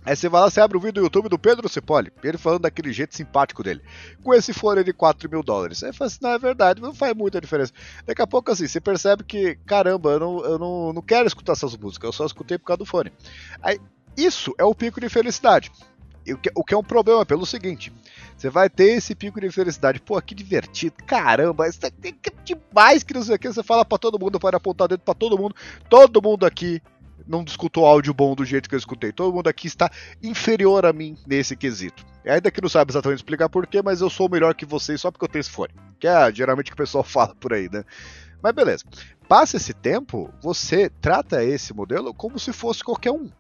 Speaker 2: Aí você vai lá, você abre o vídeo do YouTube do Pedro Cipoli, ele falando daquele jeito simpático dele, com esse fone de 4 mil dólares. Aí fala assim, não, é verdade, não faz muita diferença. Daqui a pouco, assim, você percebe que, caramba, eu não, eu não, não quero escutar essas músicas, eu só escutei por causa do fone. Aí, isso é o pico de felicidade. o que, o que é um problema pelo seguinte: você vai ter esse pico de felicidade. Pô, que divertido, caramba, isso é demais que não sei o que. Você fala pra todo mundo, pode apontar dentro pra todo mundo. Todo mundo aqui não escutou áudio bom do jeito que eu escutei. Todo mundo aqui está inferior a mim nesse quesito. Ainda que não sabe exatamente explicar porquê, mas eu sou melhor que vocês só porque eu tenho esse fone. Que é geralmente o que o pessoal fala por aí, né? Mas beleza. Passa esse tempo, você trata esse modelo como se fosse qualquer um.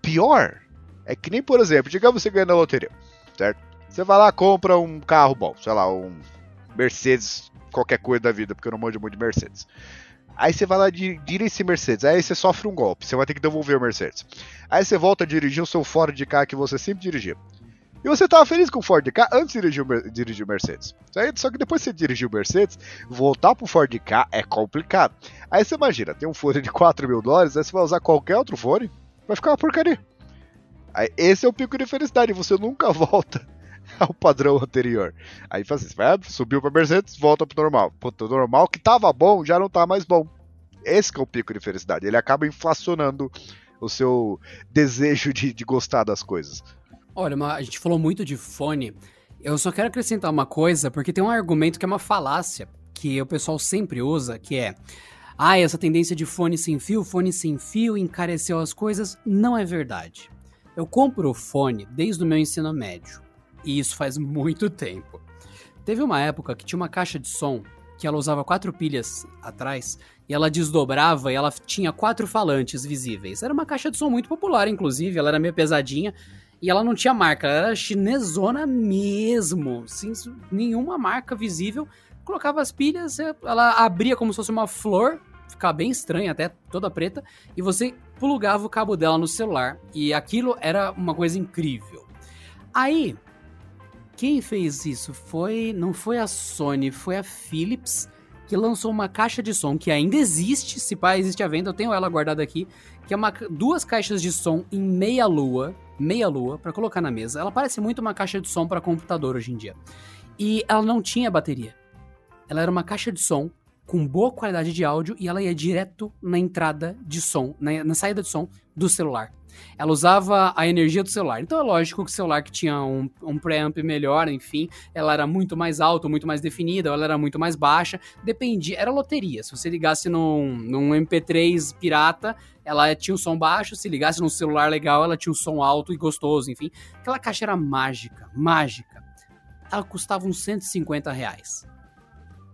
Speaker 2: Pior é que nem, por exemplo, digamos você ganha na loteria, certo? Você vai lá compra um carro bom, sei lá, um Mercedes, qualquer coisa da vida, porque eu não manjo muito de Mercedes. Aí você vai lá dirigir esse Mercedes, aí você sofre um golpe, você vai ter que devolver o Mercedes. Aí você volta a dirigir o seu Ford K que você sempre dirigia. E você tava feliz com o Ford K antes de dirigir o, dirigir o Mercedes. Só que depois que você dirigiu o Mercedes, voltar pro Ford K é complicado. Aí você imagina, tem um fone de 4 mil dólares, aí você vai usar qualquer outro fone, vai ficar uma porcaria. Aí, esse é o pico de felicidade, você nunca volta ao padrão anterior. Aí faz assim, vai, subiu para Mercedes, volta pro normal. Puta, o normal que tava bom já não tá mais bom. Esse é o pico de felicidade. Ele acaba inflacionando o seu desejo de, de gostar das coisas.
Speaker 1: Olha, a gente falou muito de fone. Eu só quero acrescentar uma coisa, porque tem um argumento que é uma falácia, que o pessoal sempre usa, que é. Ah, essa tendência de fone sem fio, fone sem fio, encareceu as coisas. Não é verdade. Eu compro o fone desde o meu ensino médio. E isso faz muito tempo. Teve uma época que tinha uma caixa de som que ela usava quatro pilhas atrás e ela desdobrava e ela tinha quatro falantes visíveis. Era uma caixa de som muito popular, inclusive, ela era meio pesadinha e ela não tinha marca, ela era chinesona mesmo, sem nenhuma marca visível. Colocava as pilhas, ela abria como se fosse uma flor, ficava bem estranha até, toda preta, e você plugava o cabo dela no celular. E aquilo era uma coisa incrível. Aí, quem fez isso foi não foi a Sony, foi a Philips que lançou uma caixa de som que ainda existe, se pá, existe a venda, eu tenho ela guardada aqui, que é uma, duas caixas de som em meia lua, meia lua, para colocar na mesa. Ela parece muito uma caixa de som para computador hoje em dia. E ela não tinha bateria. Ela era uma caixa de som com boa qualidade de áudio e ela ia direto na entrada de som, na, na saída de som do celular. Ela usava a energia do celular. Então é lógico que o celular que tinha um, um preamp melhor, enfim, ela era muito mais alta, muito mais definida, ela era muito mais baixa. Dependia, era loteria. Se você ligasse num, num MP3 pirata, ela tinha um som baixo, se ligasse num celular legal, ela tinha um som alto e gostoso, enfim. Aquela caixa era mágica, mágica. Ela custava uns 150 reais.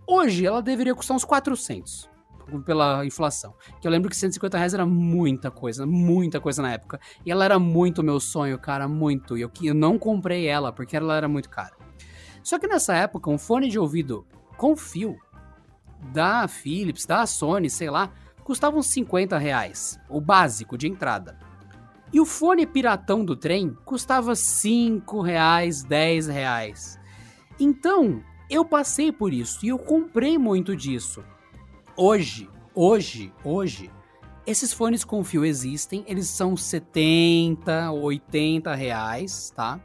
Speaker 1: Hoje ela deveria custar uns 400 pela inflação. Que eu lembro que 150 reais era muita coisa, muita coisa na época. E ela era muito meu sonho, cara, muito. E eu, eu não comprei ela porque ela era muito cara. Só que nessa época, um fone de ouvido com fio da Philips, da Sony, sei lá, custava uns 50 reais, o básico de entrada. E o fone piratão do trem custava 5 reais, 10 reais. Então, eu passei por isso e eu comprei muito disso. Hoje, hoje, hoje, esses fones com fio existem, eles são 70, 80 reais, tá?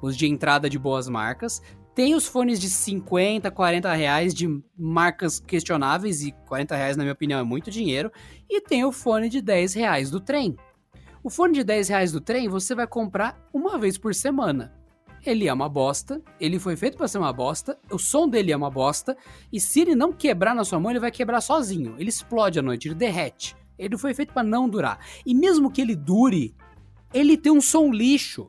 Speaker 1: Os de entrada de boas marcas. Tem os fones de 50, 40 reais de marcas questionáveis, e 40 reais, na minha opinião, é muito dinheiro. E tem o fone de 10 reais do trem. O fone de 10 reais do trem você vai comprar uma vez por semana ele é uma bosta, ele foi feito para ser uma bosta, o som dele é uma bosta, e se ele não quebrar na sua mão, ele vai quebrar sozinho. Ele explode à noite, ele derrete. Ele foi feito para não durar. E mesmo que ele dure, ele tem um som lixo.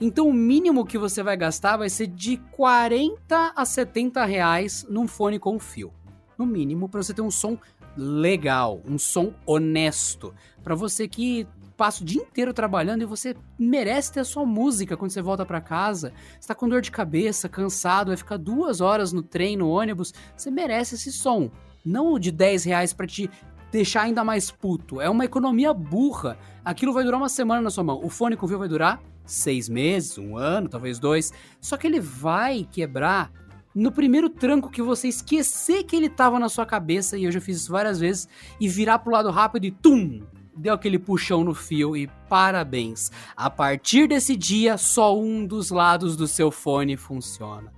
Speaker 1: Então o mínimo que você vai gastar vai ser de 40 a 70 reais num fone com fio. No mínimo, para você ter um som legal, um som honesto. Para você que passa o dia inteiro trabalhando e você merece ter a sua música quando você volta para casa. Você tá com dor de cabeça, cansado, vai ficar duas horas no trem, no ônibus. Você merece esse som. Não de 10 reais pra te deixar ainda mais puto. É uma economia burra. Aquilo vai durar uma semana na sua mão. O fone com fio vai durar seis meses, um ano, talvez dois. Só que ele vai quebrar no primeiro tranco que você esquecer que ele tava na sua cabeça, e eu já fiz isso várias vezes, e virar pro lado rápido e tum! Deu aquele puxão no fio e parabéns. A partir desse dia, só um dos lados do seu fone funciona.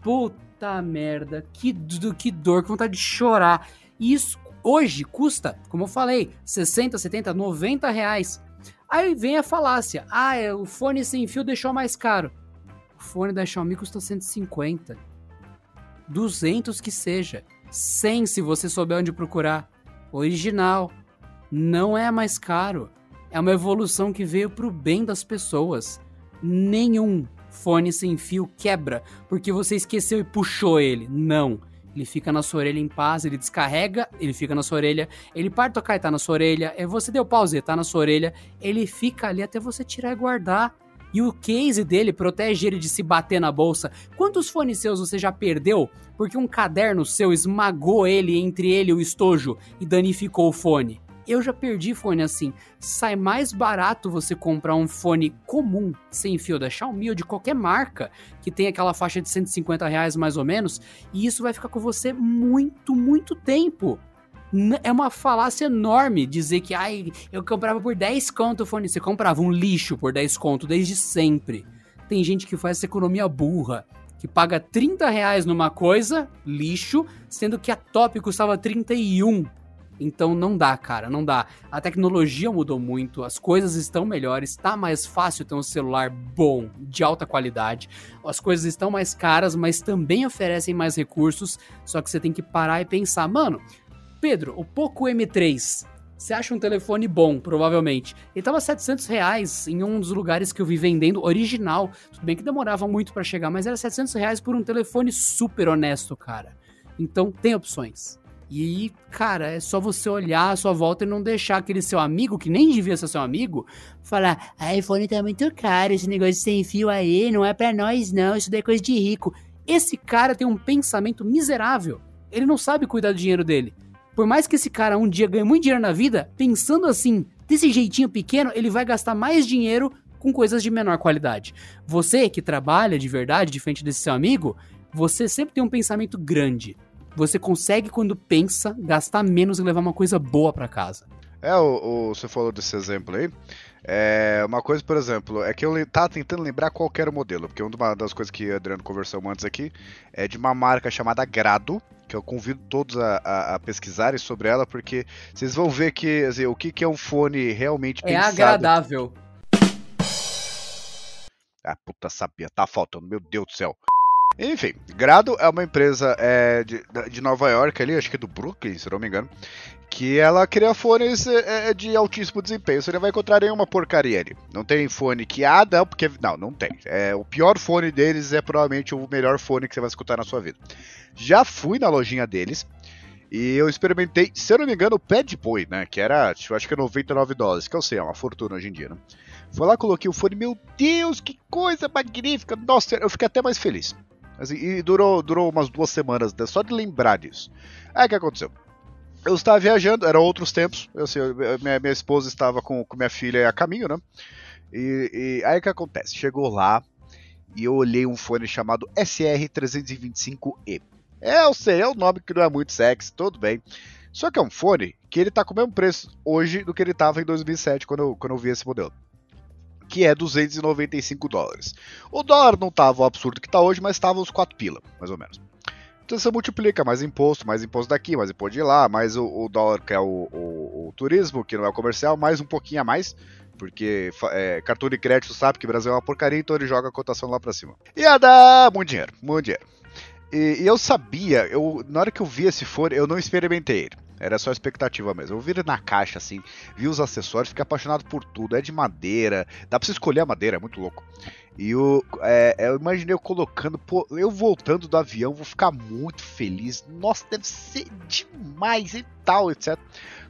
Speaker 1: Puta merda, que, que dor, que vontade de chorar. Isso hoje custa, como eu falei, 60, 70, 90 reais. Aí vem a falácia. Ah, é, o fone sem fio deixou mais caro. O fone da Xiaomi custa 150. 200 que seja. 100 se você souber onde procurar. Original. Não é mais caro. É uma evolução que veio pro bem das pessoas. Nenhum fone sem fio quebra porque você esqueceu e puxou ele. Não. Ele fica na sua orelha em paz, ele descarrega, ele fica na sua orelha, ele para tocar e tá na sua orelha, é você deu pause, tá na sua orelha, ele fica ali até você tirar e guardar. E o case dele protege ele de se bater na bolsa. Quantos fones seus você já perdeu porque um caderno seu esmagou ele entre ele e o estojo e danificou o fone? Eu já perdi fone assim. Sai mais barato você comprar um fone comum, sem fio da Xiaomi ou de qualquer marca, que tem aquela faixa de 150 reais mais ou menos, e isso vai ficar com você muito, muito tempo. É uma falácia enorme dizer que ai, eu comprava por 10 conto o fone. Você comprava um lixo por 10 conto desde sempre. Tem gente que faz essa economia burra que paga 30 reais numa coisa, lixo, sendo que a top custava 31. Então não dá, cara, não dá. A tecnologia mudou muito, as coisas estão melhores, tá mais fácil ter um celular bom, de alta qualidade. As coisas estão mais caras, mas também oferecem mais recursos, só que você tem que parar e pensar, mano, Pedro, o Poco M3, você acha um telefone bom, provavelmente. Ele tava 700 reais em um dos lugares que eu vi vendendo original. Tudo bem que demorava muito para chegar, mas era 700 reais por um telefone super honesto, cara. Então tem opções. E, cara, é só você olhar à sua volta e não deixar aquele seu amigo, que nem devia ser seu amigo, falar: a iPhone tá muito caro, esse negócio sem fio aí não é pra nós, não, isso daí é coisa de rico. Esse cara tem um pensamento miserável. Ele não sabe cuidar do dinheiro dele. Por mais que esse cara um dia ganhe muito dinheiro na vida, pensando assim, desse jeitinho pequeno, ele vai gastar mais dinheiro com coisas de menor qualidade. Você que trabalha de verdade, de frente desse seu amigo, você sempre tem um pensamento grande você consegue, quando pensa, gastar menos e levar uma coisa boa para casa.
Speaker 2: É, o, o, você falou desse exemplo aí. É, uma coisa, por exemplo, é que eu tava tentando lembrar qual era o modelo, porque uma das coisas que o Adriano conversou antes aqui é de uma marca chamada Grado, que eu convido todos a, a, a pesquisarem sobre ela, porque vocês vão ver que assim, o que, que é um fone realmente
Speaker 1: é pensado. É agradável.
Speaker 2: Ah, puta sabia, tá faltando, meu Deus do céu. Enfim, Grado é uma empresa é, de, de Nova York ali, acho que é do Brooklyn, se não me engano, que ela cria fones é, é de altíssimo desempenho. Você não vai encontrar nenhuma porcaria ali. Não tem fone que ah, não, porque não, não tem. É, o pior fone deles é provavelmente o melhor fone que você vai escutar na sua vida. Já fui na lojinha deles. E eu experimentei, se eu não me engano, o Pad Boy, né? Que era, acho que é 99 dólares, que eu sei, é uma fortuna hoje em dia, né? Foi lá, coloquei o fone, meu Deus, que coisa magnífica! Nossa, eu fiquei até mais feliz. Assim, e durou, durou umas duas semanas né, só de lembrar disso. Aí o que aconteceu? Eu estava viajando, eram outros tempos. Eu, assim, minha, minha esposa estava com, com minha filha a caminho, né? E, e aí o que acontece? Chegou lá e eu olhei um fone chamado SR325E. É, eu sei, é um nome que não é muito sexy, tudo bem. Só que é um fone que ele tá com o mesmo preço hoje do que ele tava em 2007, quando eu, quando eu vi esse modelo que é 295 dólares. O dólar não estava o absurdo que está hoje, mas estava uns 4 pila, mais ou menos. Então você multiplica mais imposto, mais imposto daqui, mais imposto de lá, mais o, o dólar que é o, o, o, turismo, que não é o comercial, mais um pouquinho a mais, porque é, cartão de crédito sabe que o Brasil é uma porcaria, então ele joga a cotação lá para cima. Ia dar muito dinheiro, muito dinheiro. E, e, eu sabia, eu, na hora que eu vi esse fone, eu não experimentei ele. Era só expectativa mesmo. Eu vi ele na caixa, assim, vi os acessórios, fiquei apaixonado por tudo. É de madeira, dá pra você escolher a madeira, é muito louco. E eu, é, eu imaginei eu colocando, pô, eu voltando do avião, vou ficar muito feliz. Nossa, deve ser demais e tal, etc.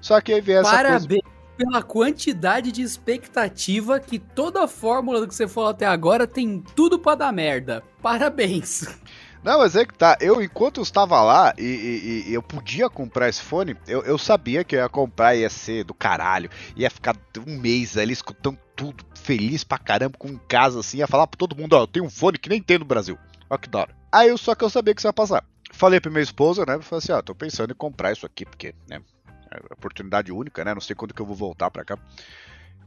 Speaker 2: Só que aí vem essa
Speaker 1: Parabéns. coisa pela quantidade de expectativa que toda a fórmula do que você falou até agora tem tudo para dar merda. Parabéns.
Speaker 2: Não, mas é que tá. Eu, enquanto eu estava lá e, e, e eu podia comprar esse fone, eu, eu, sabia que eu ia comprar ia ser do caralho. Ia ficar um mês ali escutando tudo, feliz pra caramba, com em casa assim, ia falar pra todo mundo: ó, eu tenho um fone que nem tem no Brasil. Ó, que da hora. Aí eu só que eu sabia que isso ia passar. Falei pra minha esposa, né? Falei assim: ó, tô pensando em comprar isso aqui, porque, né? É oportunidade única, né? Não sei quando que eu vou voltar pra cá.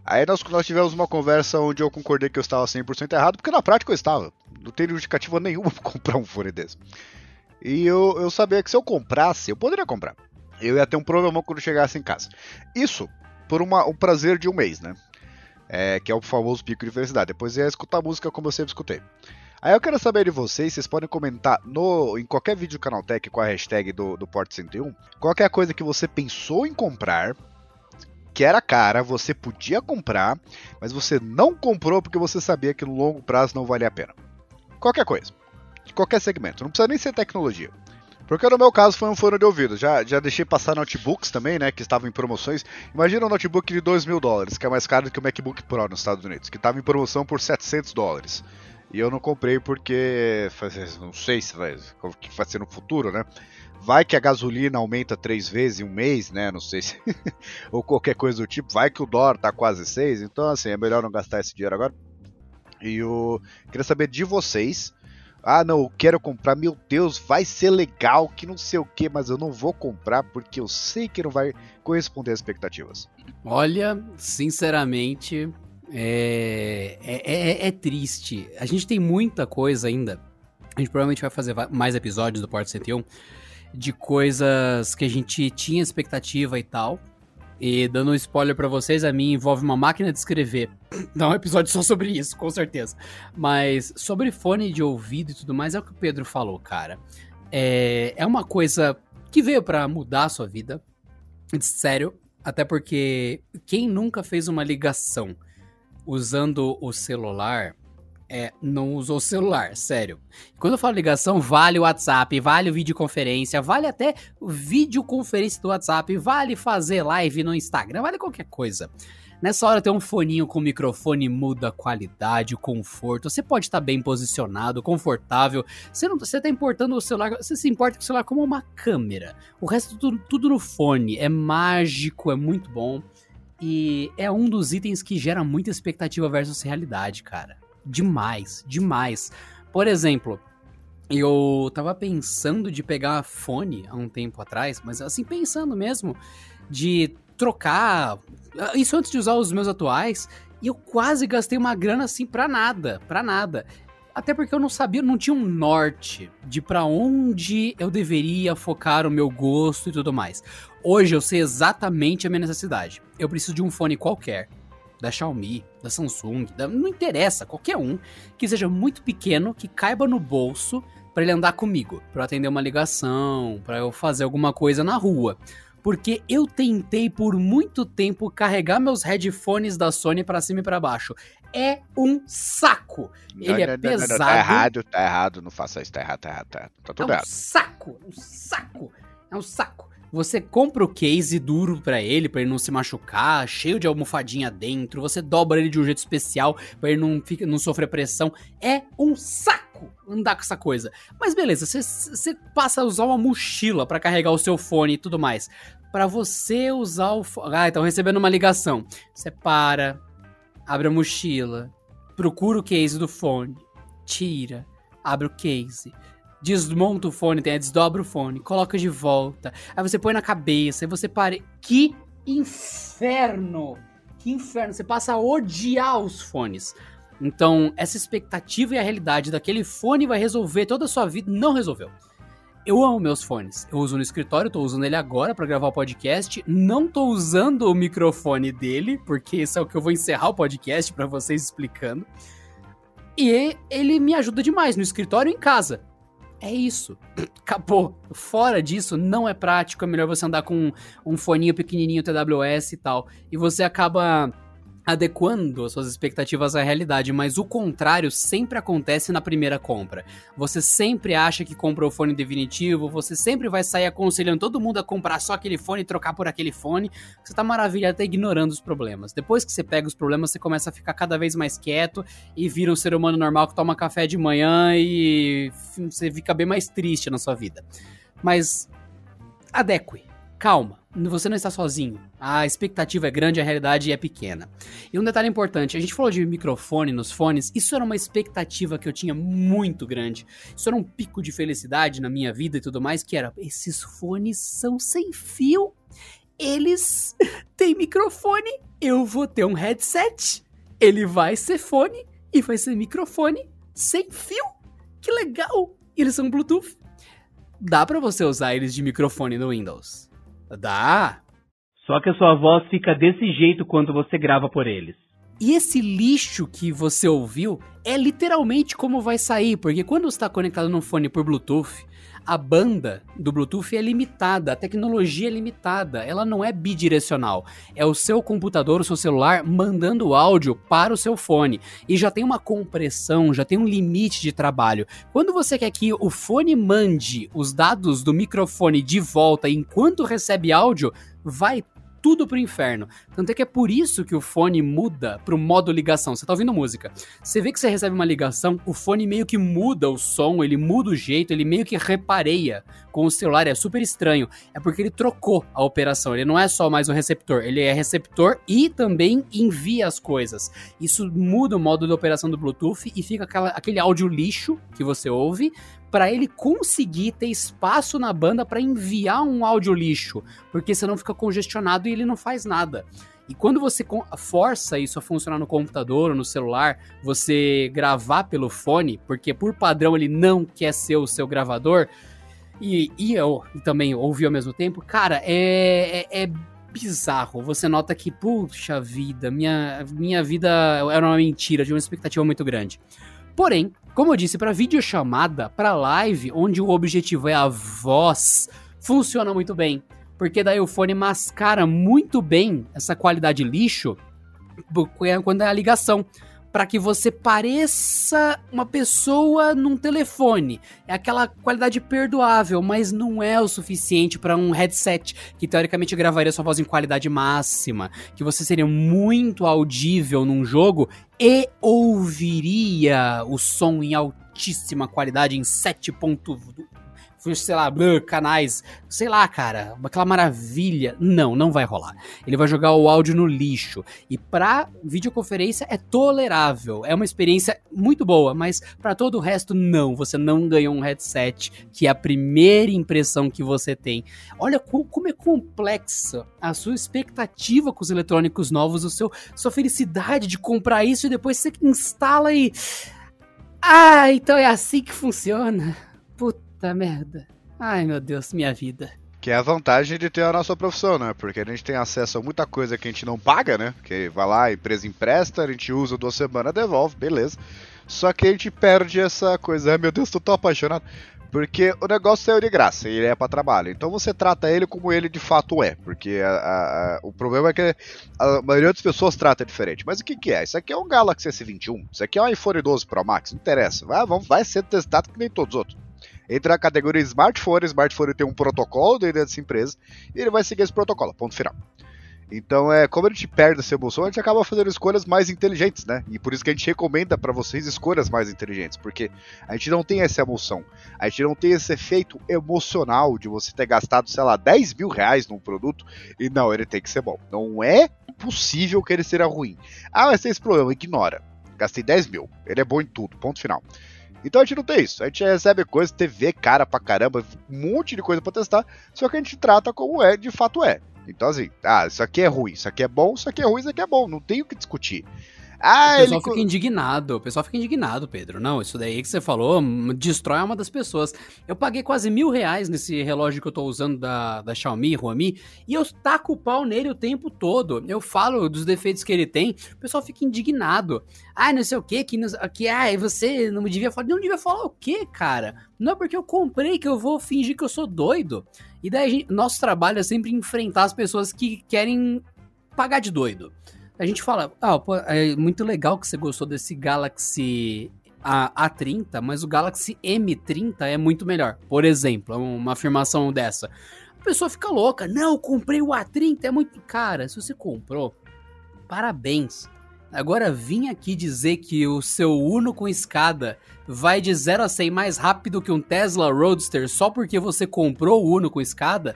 Speaker 2: Aí nós, nós tivemos uma conversa onde eu concordei que eu estava 100% errado, porque na prática eu estava. Não tem justificativa nenhuma para comprar um fone desse. E eu, eu sabia que se eu comprasse, eu poderia comprar. Eu ia ter um problema quando chegasse em casa. Isso por uma, um prazer de um mês, né? é, que é o famoso pico de felicidade. Depois é escutar música como eu sempre escutei. Aí eu quero saber de vocês, vocês podem comentar no, em qualquer vídeo do Canaltech com a hashtag do, do Porto 101, qualquer coisa que você pensou em comprar, que era cara, você podia comprar, mas você não comprou porque você sabia que no longo prazo não valia a pena. Qualquer coisa. De qualquer segmento. Não precisa nem ser tecnologia. Porque no meu caso foi um fone de ouvido. Já, já deixei passar notebooks também, né? Que estavam em promoções. Imagina um notebook de 2 mil dólares, que é mais caro do que o MacBook Pro nos Estados Unidos, que estava em promoção por 700 dólares. E eu não comprei porque. Não sei se vai, vai ser no futuro, né? Vai que a gasolina aumenta três vezes em um mês, né? Não sei se. ou qualquer coisa do tipo. Vai que o dólar tá quase seis. Então, assim, é melhor não gastar esse dinheiro agora. E eu queria saber de vocês. Ah, não, eu quero comprar. Meu Deus, vai ser legal, que não sei o que, mas eu não vou comprar porque eu sei que não vai corresponder às expectativas.
Speaker 1: Olha, sinceramente, é, é, é, é, triste. A gente tem muita coisa ainda. A gente provavelmente vai fazer mais episódios do Porto 101 de coisas que a gente tinha expectativa e tal. E dando um spoiler para vocês, a mim envolve uma máquina de escrever. Dá um episódio só sobre isso, com certeza. Mas sobre fone de ouvido e tudo mais, é o que o Pedro falou, cara. É, é uma coisa que veio para mudar a sua vida. Sério. Até porque quem nunca fez uma ligação usando o celular é, não usou o celular, sério. Quando eu falo ligação, vale o WhatsApp, vale videoconferência, vale até videoconferência do WhatsApp, vale fazer live no Instagram, vale qualquer coisa. Nessa hora ter um foninho com microfone muda a qualidade, o conforto. Você pode estar bem posicionado, confortável. Você não, você tá importando o celular, você se importa com o celular como uma câmera. O resto tudo, tudo no fone é mágico, é muito bom. E é um dos itens que gera muita expectativa versus realidade, cara demais, demais. Por exemplo, eu tava pensando de pegar fone há um tempo atrás, mas assim, pensando mesmo de trocar. Isso antes de usar os meus atuais. E eu quase gastei uma grana assim pra nada, pra nada. Até porque eu não sabia, não tinha um norte de para onde eu deveria focar o meu gosto e tudo mais. Hoje eu sei exatamente a minha necessidade. Eu preciso de um fone qualquer da Xiaomi, da Samsung, da, não interessa, qualquer um que seja muito pequeno, que caiba no bolso para ele andar comigo, para atender uma ligação, para eu fazer alguma coisa na rua. Porque eu tentei por muito tempo carregar meus headphones da Sony para cima e para baixo. É um saco. Ele não, é não, pesado. Não,
Speaker 2: tá errado, tá errado, não faça isso, tá errado, tá errado, tá, tá tudo
Speaker 1: é um
Speaker 2: errado.
Speaker 1: saco, um saco. É um saco. Você compra o case duro para ele, para ele não se machucar, cheio de almofadinha dentro. Você dobra ele de um jeito especial para ele não, fica, não sofrer pressão. É um saco andar com essa coisa. Mas beleza, você passa a usar uma mochila para carregar o seu fone e tudo mais. Para você usar o fone. Ah, estão recebendo uma ligação. Você para, abre a mochila, procura o case do fone, tira, abre o case desmonta o fone, tem, desdobra o fone, coloca de volta, aí você põe na cabeça, aí você para. Que inferno! Que inferno! Você passa a odiar os fones. Então, essa expectativa e a realidade daquele fone vai resolver toda a sua vida, não resolveu. Eu amo meus fones. Eu uso no escritório, tô usando ele agora para gravar o podcast. Não tô usando o microfone dele, porque esse é o que eu vou encerrar o podcast para vocês explicando. E ele me ajuda demais no escritório e em casa. É isso. Acabou. Fora disso, não é prático. É melhor você andar com um foninho pequenininho TWS e tal. E você acaba adequando as suas expectativas à realidade, mas o contrário sempre acontece na primeira compra. Você sempre acha que compra o fone definitivo, você sempre vai sair aconselhando todo mundo a comprar só aquele fone e trocar por aquele fone. Você tá maravilhado até ignorando os problemas. Depois que você pega os problemas, você começa a ficar cada vez mais quieto e vira um ser humano normal que toma café de manhã e você fica bem mais triste na sua vida. Mas adeque, calma você não está sozinho. A expectativa é grande, a realidade é pequena. E um detalhe importante, a gente falou de microfone nos fones, isso era uma expectativa que eu tinha muito grande. Isso era um pico de felicidade na minha vida e tudo mais, que era, esses fones são sem fio. Eles têm microfone, eu vou ter um headset. Ele vai ser fone e vai ser microfone sem fio. Que legal! Eles são Bluetooth. Dá para você usar eles de microfone no Windows. Dá. Só que a sua voz fica desse jeito quando você grava por eles. E esse lixo que você ouviu é literalmente como vai sair, porque quando você está conectado no fone por Bluetooth, a banda do Bluetooth é limitada, a tecnologia é limitada, ela não é bidirecional. É o seu computador, o seu celular mandando áudio para o seu fone. E já tem uma compressão, já tem um limite de trabalho. Quando você quer que o fone mande os dados do microfone de volta enquanto recebe áudio, vai tudo pro inferno. Tanto é que é por isso que o fone muda pro modo ligação. Você tá ouvindo música. Você vê que você recebe uma ligação, o fone meio que muda o som, ele muda o jeito, ele meio que repareia com o celular. É super estranho. É porque ele trocou a operação. Ele não é só mais um receptor, ele é receptor e também envia as coisas. Isso muda o modo de operação do Bluetooth e fica aquela, aquele áudio lixo que você ouve para ele conseguir ter espaço na banda para enviar um áudio lixo, porque senão fica congestionado e ele não faz nada. E quando você força isso a funcionar no computador ou no celular, você gravar pelo fone, porque por padrão ele não quer ser o seu gravador, e, e eu também ouvi ao mesmo tempo, cara, é, é, é bizarro. Você nota que, puxa vida, minha, minha vida era uma mentira, de uma expectativa muito grande. Porém, como eu disse, para videochamada, para live, onde o objetivo é a voz, funciona muito bem. Porque daí o fone mascara muito bem essa qualidade lixo quando é a ligação para que você pareça uma pessoa num telefone. É aquela qualidade perdoável, mas não é o suficiente para um headset que teoricamente gravaria sua voz em qualidade máxima, que você seria muito audível num jogo e ouviria o som em altíssima qualidade em 7.1 sei lá, canais, sei lá, cara, aquela maravilha. Não, não vai rolar. Ele vai jogar o áudio no lixo. E pra videoconferência é tolerável. É uma experiência muito boa, mas para todo o resto, não. Você não ganhou um headset, que é a primeira impressão que você tem. Olha como é complexa a sua expectativa com os eletrônicos novos, o seu, sua felicidade de comprar isso e depois você instala e. Ah, então é assim que funciona. Puta Puta merda. Ai, meu Deus, minha vida.
Speaker 2: Que é a vantagem de ter a nossa profissão, né? Porque a gente tem acesso a muita coisa que a gente não paga, né? Que vai lá, a empresa empresta, a gente usa duas semanas, devolve, beleza. Só que a gente perde essa coisa. Ai meu Deus, tô tão apaixonado. Porque o negócio é de graça, ele é para trabalho. Então você trata ele como ele de fato é. Porque a, a, o problema é que a maioria das pessoas trata diferente. Mas o que, que é? Isso aqui é um Galaxy S21. Isso aqui é um iPhone 12 Pro Max. Não interessa. Vai, vai ser testado que nem todos os outros entra na categoria smartphone, smartphone tem um protocolo dentro dessa empresa, e ele vai seguir esse protocolo, ponto final. Então, é, como a gente perde essa emoção, a gente acaba fazendo escolhas mais inteligentes, né? E por isso que a gente recomenda para vocês escolhas mais inteligentes, porque a gente não tem essa emoção, a gente não tem esse efeito emocional de você ter gastado, sei lá, 10 mil reais num produto e não, ele tem que ser bom. Não é possível que ele seja ruim. Ah, mas tem esse problema, ignora. Gastei 10 mil, ele é bom em tudo, ponto final. Então a gente não tem isso. A gente recebe coisa, TV cara pra caramba, um monte de coisa pra testar, só que a gente trata como é, de fato é. Então assim, ah, isso aqui é ruim, isso aqui é bom, isso aqui é ruim, isso aqui é bom, não tem o que discutir.
Speaker 1: Ah, o pessoal ele... fica indignado, o pessoal fica indignado, Pedro. Não, isso daí que você falou destrói uma das pessoas. Eu paguei quase mil reais nesse relógio que eu tô usando da, da Xiaomi, Huami, e eu taco o pau nele o tempo todo. Eu falo dos defeitos que ele tem, o pessoal fica indignado. Ah, não sei o que, que, que ah, você não me devia falar. Não devia falar o quê, cara? Não é porque eu comprei que eu vou fingir que eu sou doido. E daí, gente, nosso trabalho é sempre enfrentar as pessoas que querem pagar de doido a gente fala, ah, pô, é muito legal que você gostou desse Galaxy A, A30, mas o Galaxy M30 é muito melhor. Por exemplo, é uma afirmação dessa. A pessoa fica louca, não, comprei o A30, é muito. Cara, se você comprou, parabéns. Agora vim aqui dizer que o seu Uno com escada vai de 0 a 100 mais rápido que um Tesla Roadster só porque você comprou o Uno com escada?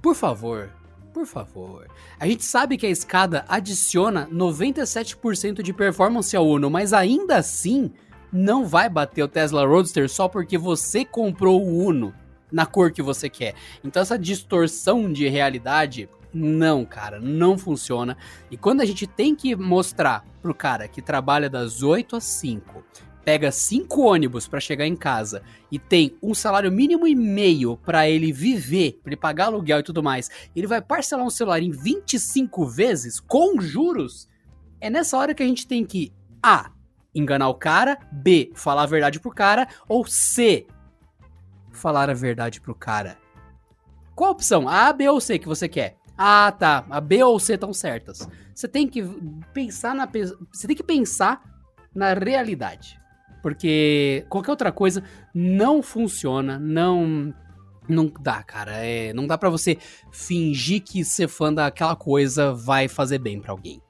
Speaker 1: Por favor, por favor. A gente sabe que a escada adiciona 97% de performance ao Uno, mas ainda assim não vai bater o Tesla Roadster só porque você comprou o Uno na cor que você quer. Então essa distorção de realidade não, cara, não funciona. E quando a gente tem que mostrar pro cara que trabalha das 8 às 5 pega cinco ônibus para chegar em casa e tem um salário mínimo e meio para ele viver, para ele pagar aluguel e tudo mais, ele vai parcelar um celular em 25 vezes com juros, É nessa hora que a gente tem que A. Enganar o cara, B. Falar a verdade pro cara, ou C. Falar a verdade pro cara. Qual a opção? A, B ou C que você quer? Ah, tá. A B ou C estão certas. Você tem que pensar na. Você tem que pensar na realidade. Porque qualquer outra coisa não funciona, não. Não dá, cara. É, não dá para você fingir que ser fã daquela coisa vai fazer bem para alguém.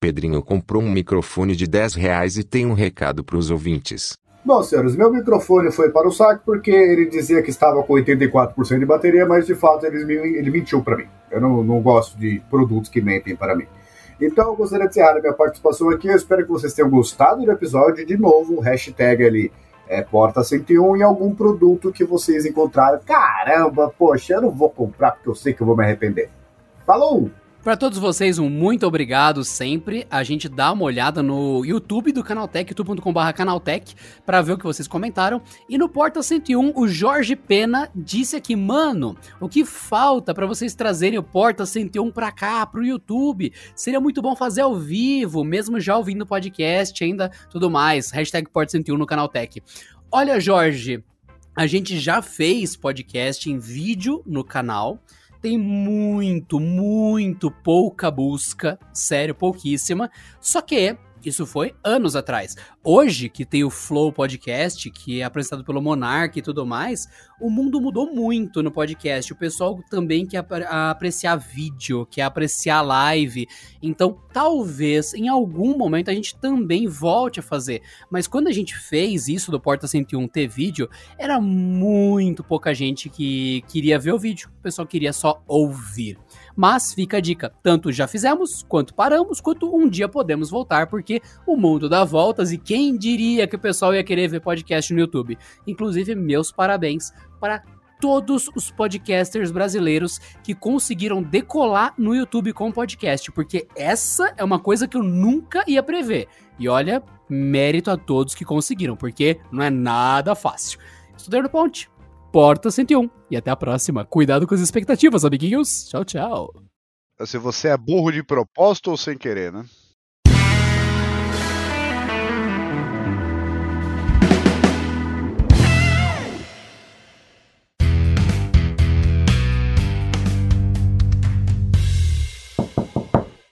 Speaker 3: Pedrinho comprou um microfone de 10 reais e tem um recado para os ouvintes.
Speaker 5: Bom, senhores, meu microfone foi para o saco porque ele dizia que estava com 84% de bateria, mas de fato ele, ele mentiu para mim. Eu não, não gosto de produtos que mentem para mim. Então, eu gostaria de encerrar a minha participação aqui. Eu espero que vocês tenham gostado do episódio. De novo, hashtag ali é, Porta 101 e algum produto que vocês encontraram. Caramba, poxa, eu não vou comprar porque eu sei que eu vou me arrepender. Falou!
Speaker 1: Para todos vocês, um muito obrigado sempre. A gente dá uma olhada no YouTube do Canaltech, youtube.com.br Canaltech, para ver o que vocês comentaram. E no Porta 101, o Jorge Pena disse aqui, mano, o que falta para vocês trazerem o Porta 101 para cá, pro YouTube? Seria muito bom fazer ao vivo, mesmo já ouvindo podcast, ainda tudo mais. Hashtag Porta 101 no Canaltech. Olha, Jorge, a gente já fez podcast em vídeo no canal tem muito, muito pouca busca, sério, pouquíssima. Só que isso foi anos atrás. Hoje, que tem o Flow Podcast, que é apresentado pelo Monark e tudo mais, o mundo mudou muito no podcast. O pessoal também quer apreciar vídeo, quer apreciar live. Então, talvez em algum momento a gente também volte a fazer. Mas quando a gente fez isso do Porta 101 ter vídeo, era muito pouca gente que queria ver o vídeo. O pessoal queria só ouvir. Mas fica a dica: tanto já fizemos, quanto paramos, quanto um dia podemos voltar, porque o mundo dá voltas e quem diria que o pessoal ia querer ver podcast no YouTube? Inclusive, meus parabéns para todos os podcasters brasileiros que conseguiram decolar no YouTube com podcast, porque essa é uma coisa que eu nunca ia prever. E olha, mérito a todos que conseguiram, porque não é nada fácil. Estudei no Ponte, Porta 101. E até a próxima. Cuidado com as expectativas, amiguinhos. Tchau, tchau.
Speaker 2: Se você é burro de propósito ou sem querer, né?